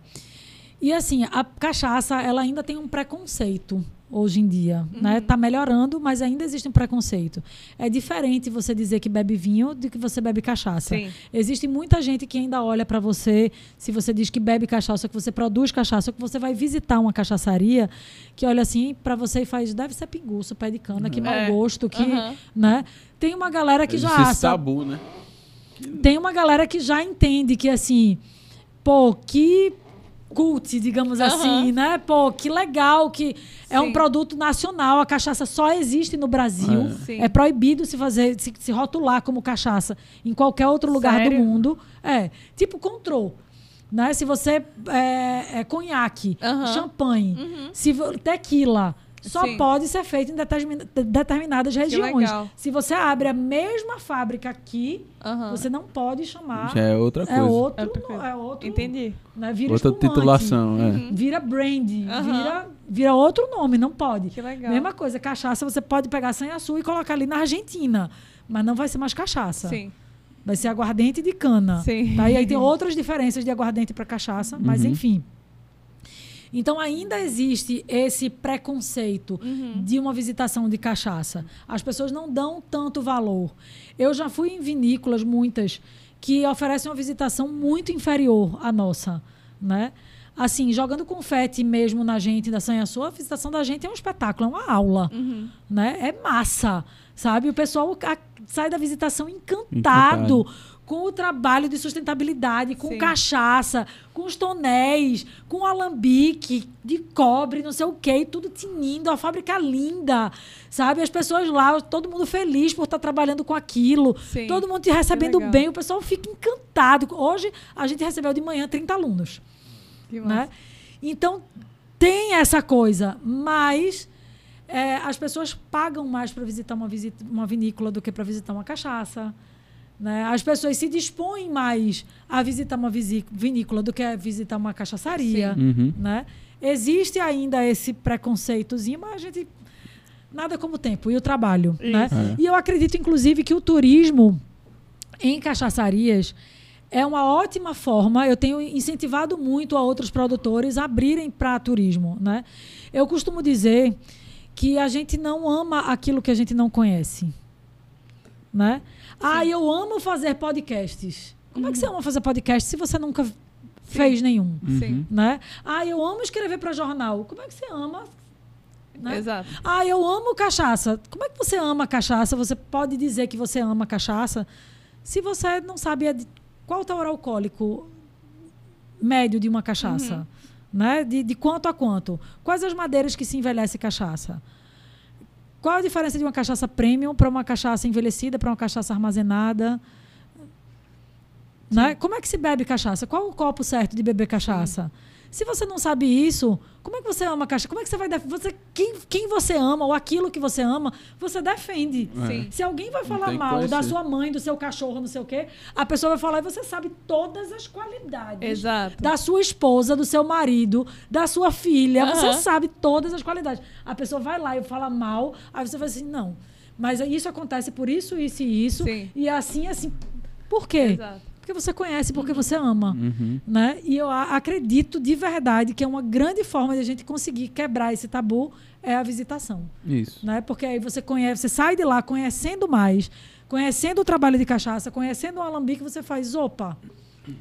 E assim, a cachaça, ela ainda tem um preconceito hoje em dia,
Uhum.
né? Tá melhorando, mas ainda existe um preconceito. É diferente você dizer que bebe vinho do que você bebe cachaça.
Sim.
Existe muita gente que ainda olha para você, se você diz que bebe cachaça, que você produz cachaça, que você vai visitar uma cachaçaria, que olha assim para você e faz, deve ser pinguço, pé de cana, que mau
É.
gosto, que,
Aham.
né? Tem uma galera que
Existe
já sabe,
tabu, né?
tem uma galera que já entende que assim, pô, que cult, digamos
Aham.
assim, né? Pô, que legal que é um
Sim.
produto nacional, a cachaça só existe no Brasil.
É.
Sim.
É proibido se fazer, se, se rotular como cacaça em qualquer outro lugar
Sério?
do mundo. É, tipo control. Né? Se você é, é conhaque,
Aham.
champanhe,
Uhum.
se tequila, só
Sim.
pode ser feito em determin- determinadas regiões. Se você abre a mesma fábrica aqui,
Aham.
você não pode chamar.
Já é outra coisa.
é outro,
É outra coisa.
é outro,
Entendi.
né? Vira
Outra
espumante,
titulação, é.
Vira brand,
Aham.
vira, vira outro nome, não pode.
Que legal.
Mesma coisa, cachaça você pode pegar sanhaçu e colocar ali na Argentina, mas não vai ser mais cachaça.
Sim.
Vai ser aguardente de cana.
Sim.
Tá? E aí tem [laughs] outras diferenças de aguardente para cachaça, mas
Uhum.
enfim. Então ainda existe esse preconceito
Uhum.
de uma visitação de cachaça. As pessoas não dão tanto valor. Eu já fui em vinícolas, muitas, que oferecem uma visitação muito inferior à nossa, né? Assim, jogando confete mesmo na gente da Sanhaçu, a visitação da gente é um espetáculo, é uma aula,
Uhum.
né? É massa, sabe? O pessoal sai da visitação encantado,
Encantado.
Com o trabalho de sustentabilidade, com
Sim.
cachaça, com os tonéis, com alambique de cobre, não sei o quê, tudo tinindo, a fábrica linda, sabe? As pessoas lá, todo mundo feliz por estar trabalhando com aquilo,
Sim.
todo mundo te recebendo bem, o pessoal fica encantado. Hoje a gente recebeu de manhã 30 alunos
Que
né?
massa.
Então tem essa coisa, mas é, as pessoas pagam mais para visitar uma, visita, uma vinícola do que para visitar uma cachaça. Né? As pessoas se dispõem mais a visitar uma vinícola do que a visitar uma cachaçaria.
Uhum.
Né? Existe ainda esse preconceitozinho, mas a gente. Nada como o tempo e o trabalho. Né?
É.
E eu acredito, inclusive, que o turismo em cachaçarias é uma ótima forma. Eu tenho incentivado muito a outros produtores a abrirem para turismo. Né? Eu costumo dizer que a gente não ama aquilo que a gente não conhece. Né? Ah, eu amo fazer podcasts. Como é que você ama fazer podcast se você nunca fez nenhum?
Sim.
Né? Ah, eu amo escrever para jornal. Como é que você ama Né?
Exato.
Ah, eu amo cachaça. Como é que você ama cachaça? Você pode dizer que você ama cachaça se você não sabe di- qual o teor alcoólico médio de uma cachaça. Né? De, de quanto a quanto. Quais as madeiras que se envelhece cachaça? Qual a diferença de uma cachaça premium para uma cachaça envelhecida, para uma cachaça armazenada? Né? Como é que se bebe cachaça? Qual o copo certo de beber cachaça? Se você não sabe isso, como é que você ama cachaça? Como é que você vai você quem, quem você ama ou aquilo que você ama, você defende.
Sim.
Se alguém vai falar mal da sua mãe, do seu cachorro, não sei o quê, a pessoa vai falar e você sabe todas as qualidades
Exato.
da sua esposa, do seu marido, da sua filha. Você sabe todas as qualidades. A pessoa vai lá e fala mal, aí você fala assim, não. Mas isso acontece por isso, isso e isso.
Sim.
E assim, assim. Por quê?
Exato.
Porque você conhece, porque você ama.
Uhum.
Né? E eu acredito de verdade que é uma grande forma de a gente conseguir quebrar esse tabu é a visitação.
Isso.
Né? Porque aí você conhece, você sai de lá conhecendo mais, conhecendo o trabalho de cachaça, conhecendo o alambique, você faz, opa,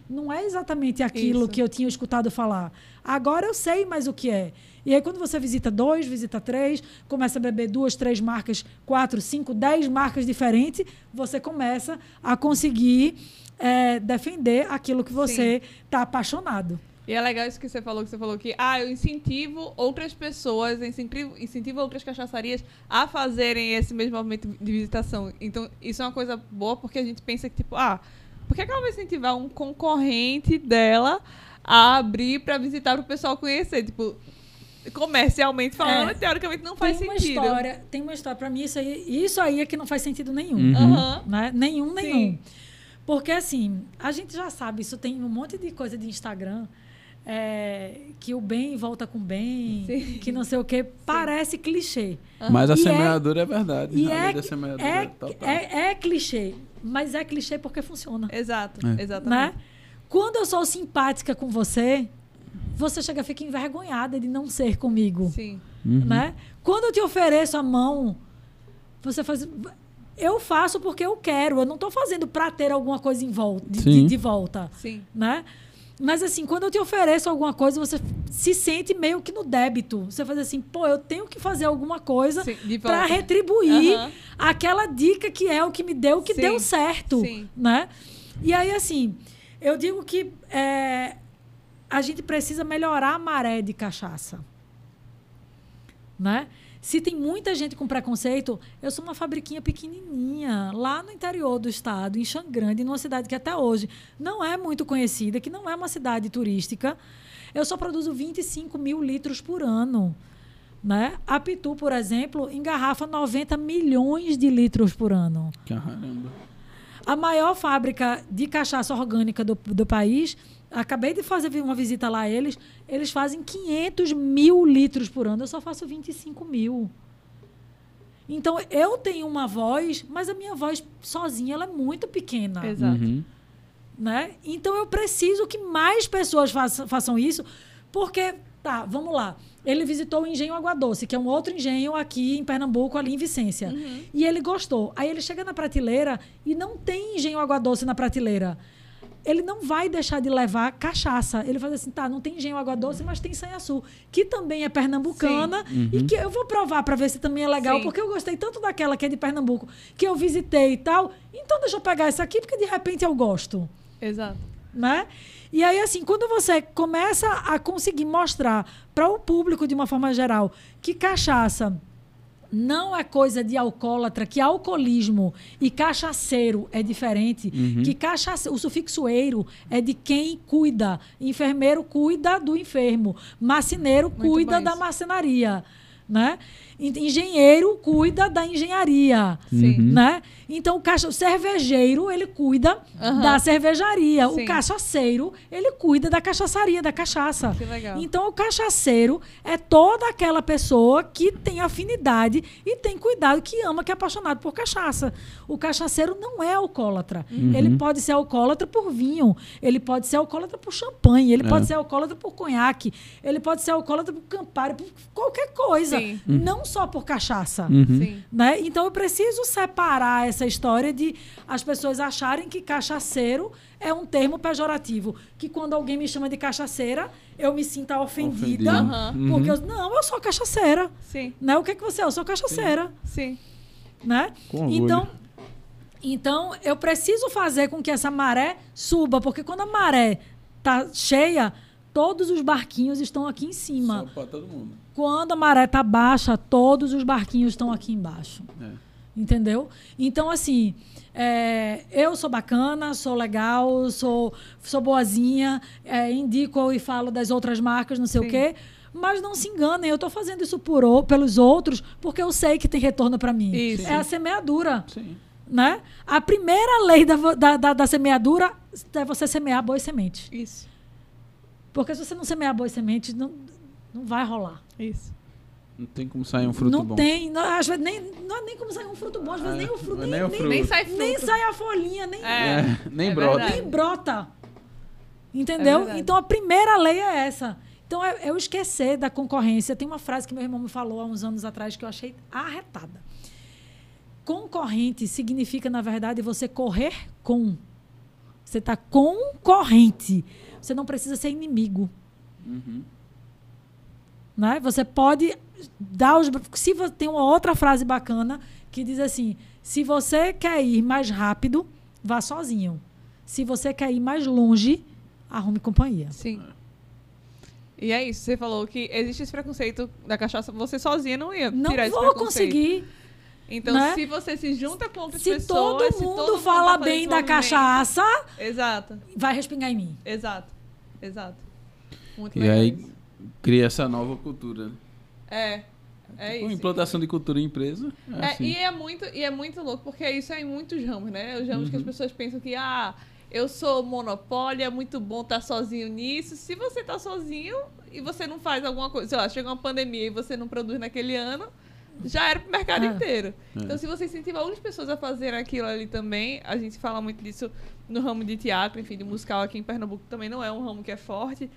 não é exatamente aquilo
Isso.
que eu tinha escutado falar. Agora eu sei mais o que é. E aí, quando você visita dois, visita três, começa a beber duas, três marcas, quatro, cinco, dez marcas diferentes, você começa a conseguir eh, defender aquilo que você está apaixonado.
E é legal isso que você falou, que você falou que, ah, eu incentivo outras pessoas, incentivo, incentivo outras cachaçarias a fazerem esse mesmo movimento de visitação. Então, isso é uma coisa boa porque a gente pensa que, tipo, ah, por que, que ela vai incentivar um concorrente dela a abrir pra visitar pro pessoal conhecer? Tipo, comercialmente falando,
É.
teoricamente não faz
tem uma
sentido.
história, tem uma história para mim isso aí, isso aí é que não faz sentido nenhum,
Uhum.
Né? Nenhum,
Sim.
nenhum. Porque assim, a gente já sabe, isso tem um monte de coisa de Instagram. é, que o bem volta com bem,
Sim.
que não sei o que, parece clichê.
Mas a
E é-
semeadura é, verdade.
E
a lei
é,
da semeadura
é,
total.
é, é clichê, mas é clichê porque funciona.
Exato,
É.
exatamente.
Né? Quando eu sou simpática com você, você chega a ficar envergonhada de não ser comigo.
Sim.
Uhum.
né? Quando eu te ofereço a mão, você faz. Eu faço porque eu quero. Eu não estou fazendo para ter alguma coisa em volta, de,
Sim.
de- de volta,
Sim.
né? Mas assim, quando eu te ofereço alguma coisa, você se sente meio que no débito. Você faz assim, pô, eu tenho que fazer alguma coisa para retribuir
Aham.
aquela dica que é o que me deu, que
Sim,
deu certo,
sim.
né? E aí assim, eu digo que é, a gente precisa melhorar a maré de cachaça, né? Se tem muita gente com preconceito, eu sou uma fabriquinha pequenininha, lá no interior do estado, em Xangrande, numa cidade que até hoje não é muito conhecida, que não é uma cidade turística. Eu só produzo 25 mil litros por ano. Né? A Pitu, por exemplo, engarrafa 90 milhões de litros por ano.
Caramba.
A maior fábrica de cachaça orgânica do, do país, acabei de fazer uma visita lá a eles, eles fazem 500 mil litros por ano. Eu só faço 25 mil. Então, eu tenho uma voz, mas a minha voz sozinha ela é muito pequena.
Exato.
Uhum.
Né? Então, eu preciso que mais pessoas façam, façam isso, porque, tá, vamos lá. Ele visitou o Engenho Água Doce, que é um outro engenho aqui em Pernambuco, ali em Vicência. E ele gostou. Aí ele chega na prateleira e não tem Engenho Água Doce na prateleira. Ele não vai deixar de levar cachaça. Ele faz assim, tá, não tem Engenho Água Doce, mas tem Sanhaçu, que também é pernambucana e que eu vou provar para ver se também é legal,
Sim.
porque eu gostei tanto daquela que é de Pernambuco, que eu visitei e tal. Então deixa eu pegar essa aqui, porque de repente eu gosto
Exato.
né? E aí, assim, quando você começa a conseguir mostrar para o público, de uma forma geral, que cachaça não é coisa de alcoólatra, que alcoolismo e cachaceiro é diferente, que cachace... o sufixo eiro é de quem cuida. Enfermeiro cuida do enfermo, marceneiro
Muito
cuida da
isso.
marcenaria, né? En- Engenheiro cuida da engenharia,
Sim.
né? Então o, caixa, o cervejeiro ele cuida da cervejaria,
Sim.
o cachaceiro ele cuida da cachaçaria, da cachaça.
Que legal.
Então o cachaceiro é toda aquela pessoa que tem afinidade e tem cuidado, que ama, que é apaixonado por cachaça. O cachaceiro não é alcoólatra. Ele pode ser alcoólatra por vinho, ele pode ser alcoólatra por champanhe, ele
É.
pode ser alcoólatra por conhaque, ele pode ser alcoólatra por campari, por qualquer coisa,
Sim.
não só por cachaça.
Uhum.
Né? Então eu preciso separar essa história de as pessoas acharem que cachaceiro é um termo pejorativo. Que quando alguém me chama de cachaceira, eu me sinta ofendida.
Ofendida.
Aham.
Porque eu, não, eu sou cachaceira.
Sim,
Né? O que, que você é? Eu sou cachaceira.
sim.
Né?
Com orgulho.
Então, então, eu preciso fazer com que essa maré suba, porque quando a maré tá cheia, todos os barquinhos estão aqui em cima.
Só todo mundo.
Quando a maré tá baixa, todos os barquinhos estão aqui embaixo.
É.
Entendeu? Então, assim, é, eu sou bacana, sou legal, sou, sou boazinha, é, indico e falo das outras marcas, não sei
Sim.
o quê. Mas não se enganem, eu estou fazendo isso por, pelos outros, porque eu sei que tem retorno para mim.
Isso.
É a semeadura.
Sim.
Né? A primeira lei da, da, da, da semeadura é você semear boas sementes.
Isso,
Porque se você não semear boas sementes, não, não vai rolar.
isso.
Não tem como sair um fruto
não
bom.
tem. Não, às vezes nem, não é nem como sair um fruto bom, às vezes
Ah,
nem o fruto. Nem,
nem o fruto.
Nem sai fruto.
nem sai a folhinha, nem,
É,
É, [laughs] nem
é
brota.
verdade.
nem brota. Entendeu?
verdade.
então a primeira lei é essa. Então é eu esquecer da concorrência. Tem uma frase que meu irmão me falou há uns anos atrás que eu achei arretada. Concorrente significa, na verdade, você correr com. Você está concorrente. Você não precisa ser inimigo.
Uhum.
Né? Você pode dar os. Se você tem uma outra frase bacana que diz assim: se você quer ir mais rápido, vá sozinho. Se você quer ir mais longe, arrume companhia.
Sim. E é isso, você falou que existe esse preconceito da cachaça, você sozinha não ia
Não
tirar esse
vou
preconceito.
conseguir.
Então,
né?
se você se junta com outras
Se
pessoas...
todo
se
mundo
todo
fala
tá fazendo
bem da cachaça,
Exato,
vai respingar em mim.
exato, exato. Muito
E
legal
aí
isso.
cria essa nova cultura.
É, é
Com
isso.
implantação de cultura em empresa. É,
É,
assim.
e, é muito, e é muito louco, porque isso é em muitos ramos, né? Os ramos que as
Uhum.
pessoas pensam que, ah, eu sou monopólio, é muito bom estar sozinho nisso. Se você tá sozinho e você não faz alguma coisa, sei lá, chega uma pandemia e você não produz naquele ano, já era pro mercado
É.
inteiro.
É.
Então, se você incentivar outras pessoas a fazerem aquilo ali também, a gente fala muito disso no ramo de teatro, enfim, de musical aqui em Pernambuco também não é um ramo que é forte.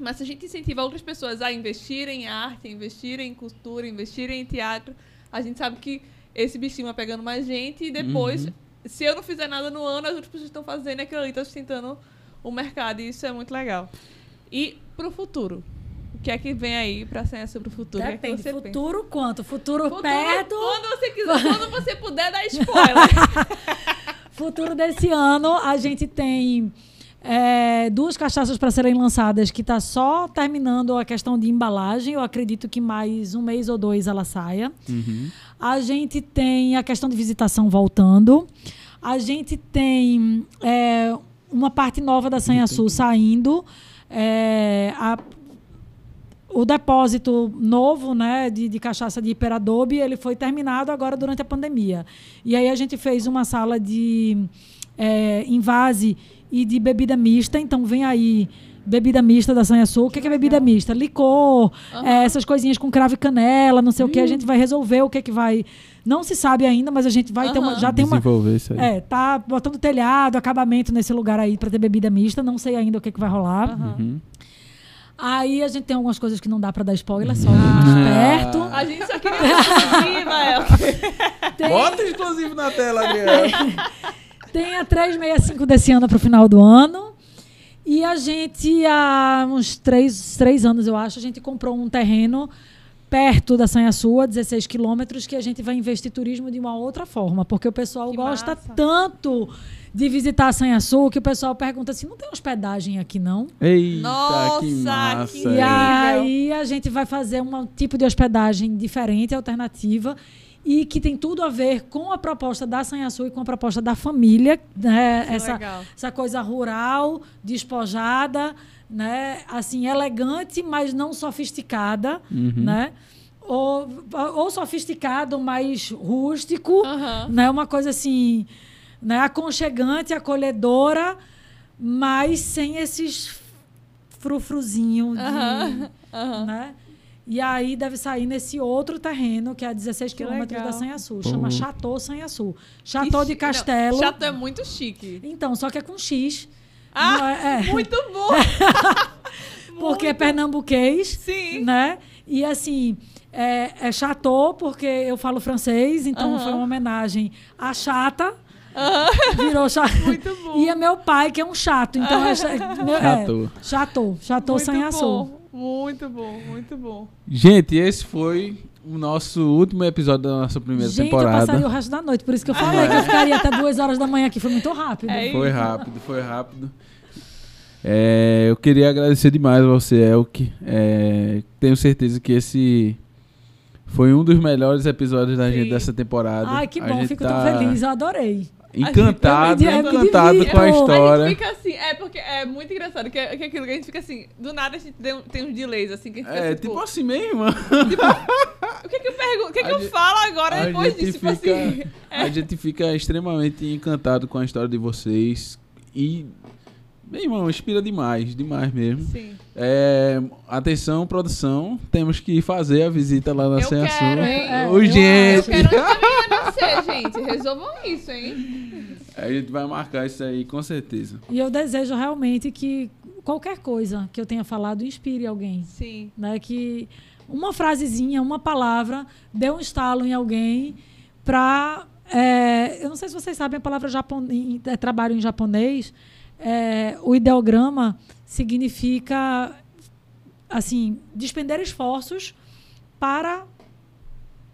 Mas se a gente incentiva outras pessoas a investirem em arte, a investirem em cultura, a investirem em teatro, a gente sabe que esse bichinho vai pegando mais gente e depois,
Uhum.
se eu não fizer nada no ano, as outras pessoas estão fazendo aquilo ali, estão sustentando o mercado. E isso é muito legal. E pro futuro? O que é que vem aí pra ser sobre o futuro? O que é que
Depende.
você pensa?
Futuro quanto? Futuro,
Futuro,
perto.
Quando você quiser, [laughs] quando você puder dar spoiler. [laughs]
Futuro desse ano, a gente tem é, duas cachaças para serem lançadas que está só terminando a questão de embalagem. Eu acredito que mais um mês ou dois ela saia.
Uhum.
A gente tem a questão de visitação voltando. A gente tem é, uma parte nova da Sanhaçu saindo. É, a- o depósito novo né, de, de cachaça de hiperadobe ele foi terminado agora durante a pandemia. E aí a gente fez uma sala de é, invase e de bebida mista. Então vem aí bebida mista da Sanhaçu. O que, que é bebida mista? Licor,
Aham.
é, essas coisinhas com cravo e canela, não sei o que. A gente vai resolver o que, que vai. Não se sabe ainda, mas a gente vai ter uma. Já tem uma.
Desenvolver isso aí.
É, tá botando telhado, acabamento nesse lugar aí para ter bebida mista. Não sei ainda o que, que vai rolar.
Uhum.
Aí a gente tem algumas coisas que não dá para dar spoiler, só mais perto.
A gente só queria exclusiva, [laughs] é.
Tem,
Bota exclusivo na tela, Adriano. [laughs]
tem a 365 desse ano para o final do ano. E a gente, há uns três, três anos, eu acho, a gente comprou um terreno perto da Sanhaçu, a 16 quilômetros, que a gente vai investir turismo de uma outra forma. Porque o pessoal
Que
gosta
massa.
tanto de visitar a Sanhaçu que o pessoal pergunta assim, não tem hospedagem aqui não?
Eita,
Nossa,
que
que
massa.
E aí a gente vai fazer um tipo de hospedagem diferente, alternativa, e que tem tudo a ver com a proposta da Sanhaçu e com a proposta da família, né? Essa,
legal.
essa coisa rural, despojada, né? Assim, elegante, mas não sofisticada,
Uhum.
né? Ou, ou sofisticado, mas rústico,
Aham.
né? Uma coisa assim, né? aconchegante, acolhedora, mas sem esses frufruzinho de,
Aham. Aham.
né? E aí deve sair nesse outro terreno, que é a 16
Que
quilômetros
legal.
da Sanhaçu. Chama Chateau Sanhaçu. Chateau de Castelo.
Não, Chateau é muito chique.
Então, só que é com X.
Ah,
é- é,
Muito [laughs] bom. [laughs]
porque é
Muito.
pernambuquês,
Sim.
né? E assim, é, é Chateau porque eu falo francês, então foi uma homenagem à chata, Virou chato. [laughs]
Muito bom.
E é meu pai, que é um chato. Então é, é
Chato.
chato. Chato sem açúcar.
Muito bom, muito bom.
Gente, esse foi o nosso último episódio da nossa primeira
Gente, eu
temporada.
passaria o resto da noite. Por isso que eu falei que eu ficaria até duas horas da manhã aqui. Foi muito rápido.
É
Foi rápido, foi rápido. É, eu queria agradecer demais a você, Elke. É, tenho certeza que esse foi um dos melhores episódios da
Sim.
gente dessa temporada.
Ai, que
A
bom.
gente
Fico
tá
tão feliz. Eu adorei.
Encantado,
me
encantado
divirto.
com a
A
história.
gente fica assim, é porque é muito engraçado, que, é- que é aquilo que a gente fica assim, do nada a gente tem, um- tem uns delays, assim, que a gente fica
É,
tipo,
tipo assim mesmo.
o que que eu pergunto, o que que
a
eu
gente-
falo agora
A
depois
gente,
disso? Tipo
fica,
assim,
a gente fica extremamente encantado com a história de vocês. E, meu irmão, inspira demais, demais mesmo.
sim.
É, atenção, produção, temos que fazer a visita lá na
Eu
Sem Assunto.
hein?
É, eu
Urgente!
Eu quero também nascer, gente, resolvam isso, hein?
A gente vai marcar isso aí, com certeza.
E eu desejo realmente que qualquer coisa que eu tenha falado inspire alguém.
Sim.
Né? Que uma frasezinha, uma palavra, dê um estalo em alguém para. eu não sei se vocês sabem a palavra japon, é, trabalho em japonês. É, o ideograma significa assim despender esforços para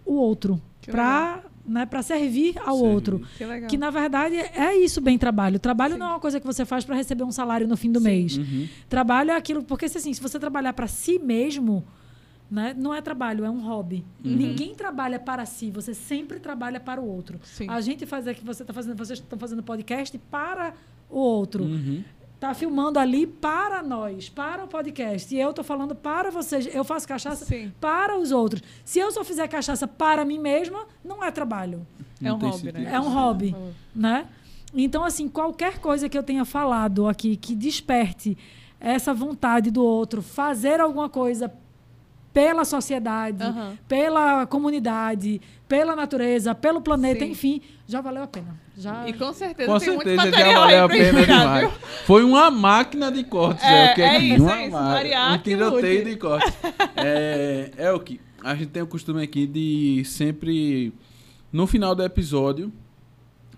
o outro,
Que
para né, para servir ao
Servir.
outro.
Que legal.
Que na verdade é isso bem trabalho. Trabalho
Sim.
não é uma coisa que você faz para receber um salário no fim do
Sim.
mês.
Uhum.
Trabalho é aquilo, porque se, assim, se você trabalhar para si mesmo, né, não é trabalho, é um hobby.
Uhum.
Ninguém trabalha para si, você sempre trabalha para o outro.
Sim.
A gente faz aqui, você tá fazendo, vocês estão fazendo podcast para o outro.
Uhum.
Tá filmando ali para nós, para o podcast. E eu tô falando para vocês. Eu faço cachaça
Sim.
para os outros. Se eu só fizer cachaça para mim mesma, não é trabalho
É
Não
um
tem
hobby,
sentido.
né?
é um hobby, né? Então, assim, qualquer coisa que eu tenha falado aqui que desperte essa vontade do outro fazer alguma coisa pela sociedade,
Aham.
pela comunidade, pela natureza, pelo planeta,
Sim.
enfim, já valeu a pena. Já...
E com certeza
Com
tem muito
certeza já valeu
aí
a pena demais.
viu?
Foi uma máquina de cortes,
É,
é, o que
é
aqui,
isso,
uma
é isso,
máquina,
variar
um
que
tiroteio de cortes. [laughs] É, é o que a gente tem o costume aqui de sempre no final do episódio,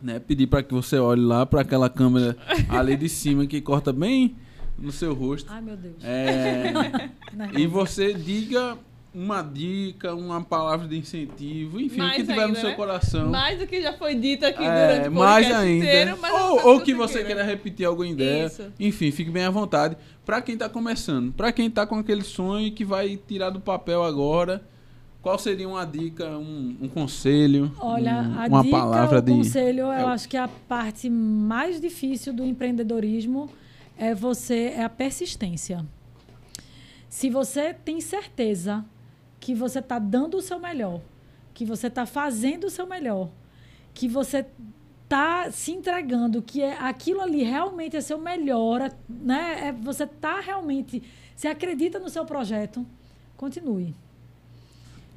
né, pedir para que você olhe lá para aquela câmera ali de cima que corta bem no seu rosto.
Ai, meu Deus.
É, [laughs]
Nervosa.
e você diga uma dica, uma palavra de incentivo, enfim, o
Mais
que tiver no
ainda,
seu
né?
coração.
Mais do que já foi dito aqui
É,
durante o
mais ainda.
inteiro, mas
ou ou que você queira repetir alguma ideia.
Isso.
Enfim, fique bem à vontade. Pra quem tá começando, pra quem tá com aquele sonho que vai tirar do papel agora, qual seria uma dica, um, um conselho,
Olha,
um-
a
uma
dica,
palavra
o
de
conselho, eu
É o-
acho que a parte mais difícil do empreendedorismo é você é a persistência. Se você tem certeza que você está dando o seu melhor, que você está fazendo o seu melhor, que você está se entregando, que é aquilo ali realmente é seu melhor, né? É, você está realmente, se acredita no seu projeto, continue.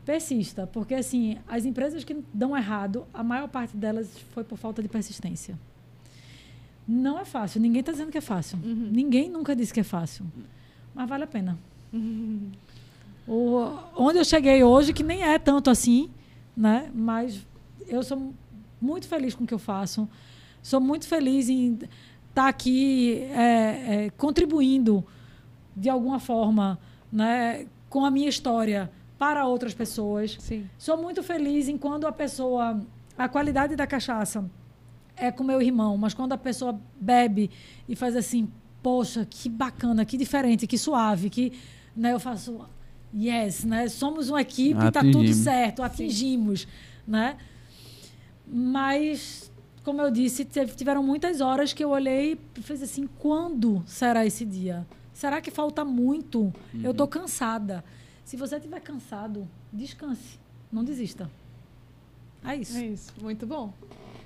Persista, porque assim, as empresas que dão errado, a maior parte delas foi por falta de persistência. Não é fácil, ninguém está dizendo que é fácil. Ninguém nunca disse que é fácil. Mas vale a pena. O, onde eu cheguei hoje, que nem é tanto assim, né? Mas eu sou muito feliz com o que eu faço. Sou muito feliz em estar aqui é, é, contribuindo de alguma forma, né, com a minha história para outras pessoas.
Sim.
Sou muito feliz em quando a pessoa. A qualidade da cachaça é com meu irmão, mas quando a pessoa bebe e faz assim, poxa, que bacana, que diferente, que suave, que. Né, eu faço. Yes, né? Somos uma equipe, tá tudo
Atingimos.
certo, atingimos, né? Mas, como eu disse, tiveram muitas horas que eu olhei e fiz assim, quando será esse dia? Será que falta muito? Eu tô cansada. Se você estiver cansado, descanse. Não desista. É isso.
É isso. Muito bom.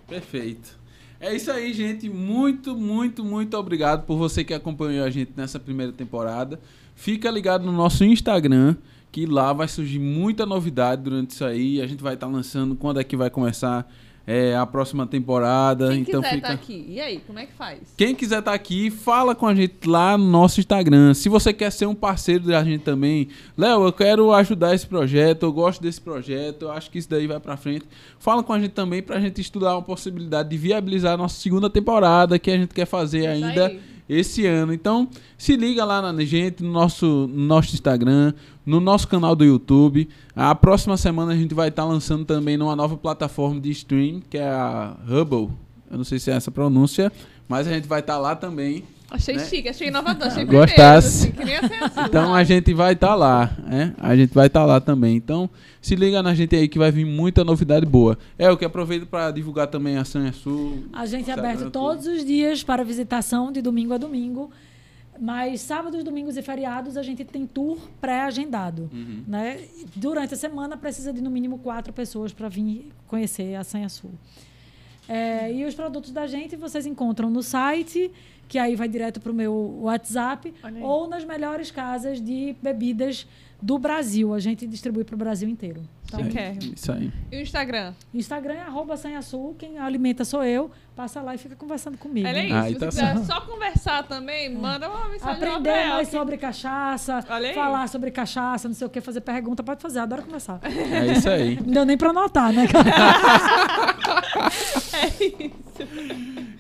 Perfeito. É isso aí, gente. Muito, muito, muito obrigado por você que acompanhou a gente nessa primeira temporada. Fica ligado no nosso Instagram, que lá vai surgir muita novidade durante isso aí. A gente vai estar lançando quando é que vai começar é, a próxima temporada.
Quem
então
quiser
fica.
tá aqui. E aí, como é que faz?
Quem quiser estar aqui, fala com a gente lá no nosso Instagram. Se você quer ser um parceiro da gente também, Léo, eu quero ajudar esse projeto, eu gosto desse projeto, eu acho que isso daí vai pra frente. Fala com a gente também pra gente estudar uma possibilidade de viabilizar a nossa segunda temporada que a gente quer fazer ainda. Esse ano. Então, se liga lá na gente, no nosso, no nosso Instagram, no nosso canal do YouTube. A próxima semana a gente vai estar lançando também numa nova plataforma de stream, que é a Hubble. Eu não sei se é essa pronúncia, mas a gente vai estar lá também.
Achei
Né?
chique, achei inovador, achei
Gostasse.
primeiro, assim, assim.
Então a gente vai estar lá, né? A gente vai estar lá também. Então, se liga na gente aí que vai vir muita novidade boa. É, eu que aproveito para divulgar também a Sanha Sul.
A gente é aberto todos os dias para visitação, de domingo a domingo. Mas sábados, domingos e feriados a gente tem tour pré-agendado.
Uhum.
Né? Durante a semana precisa de no mínimo quatro pessoas para vir conhecer a Sanha Sul. É, e os produtos da gente vocês encontram no site, que aí vai direto para o meu WhatsApp, ou nas melhores casas de bebidas do Brasil. A gente distribui para o Brasil inteiro. Então,
Chiquérrimo.
Isso aí.
E o Instagram?
Instagram é arroba quem alimenta sou eu. Passa lá e fica conversando comigo.
Olha aí,
Aí
se
tá
você quiser só conversar também, manda uma mensagem
Aprender mais
que-
sobre cachaça,
Olha aí.
falar sobre cachaça, não sei o que, fazer pergunta, pode fazer, adoro conversar.
É isso aí.
Não deu nem pra anotar, né? [laughs]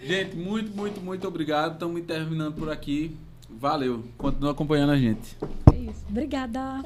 Gente, muito, muito, muito obrigado. Estamos terminando por aqui. Valeu. Continua acompanhando a gente.
É isso.
Obrigada.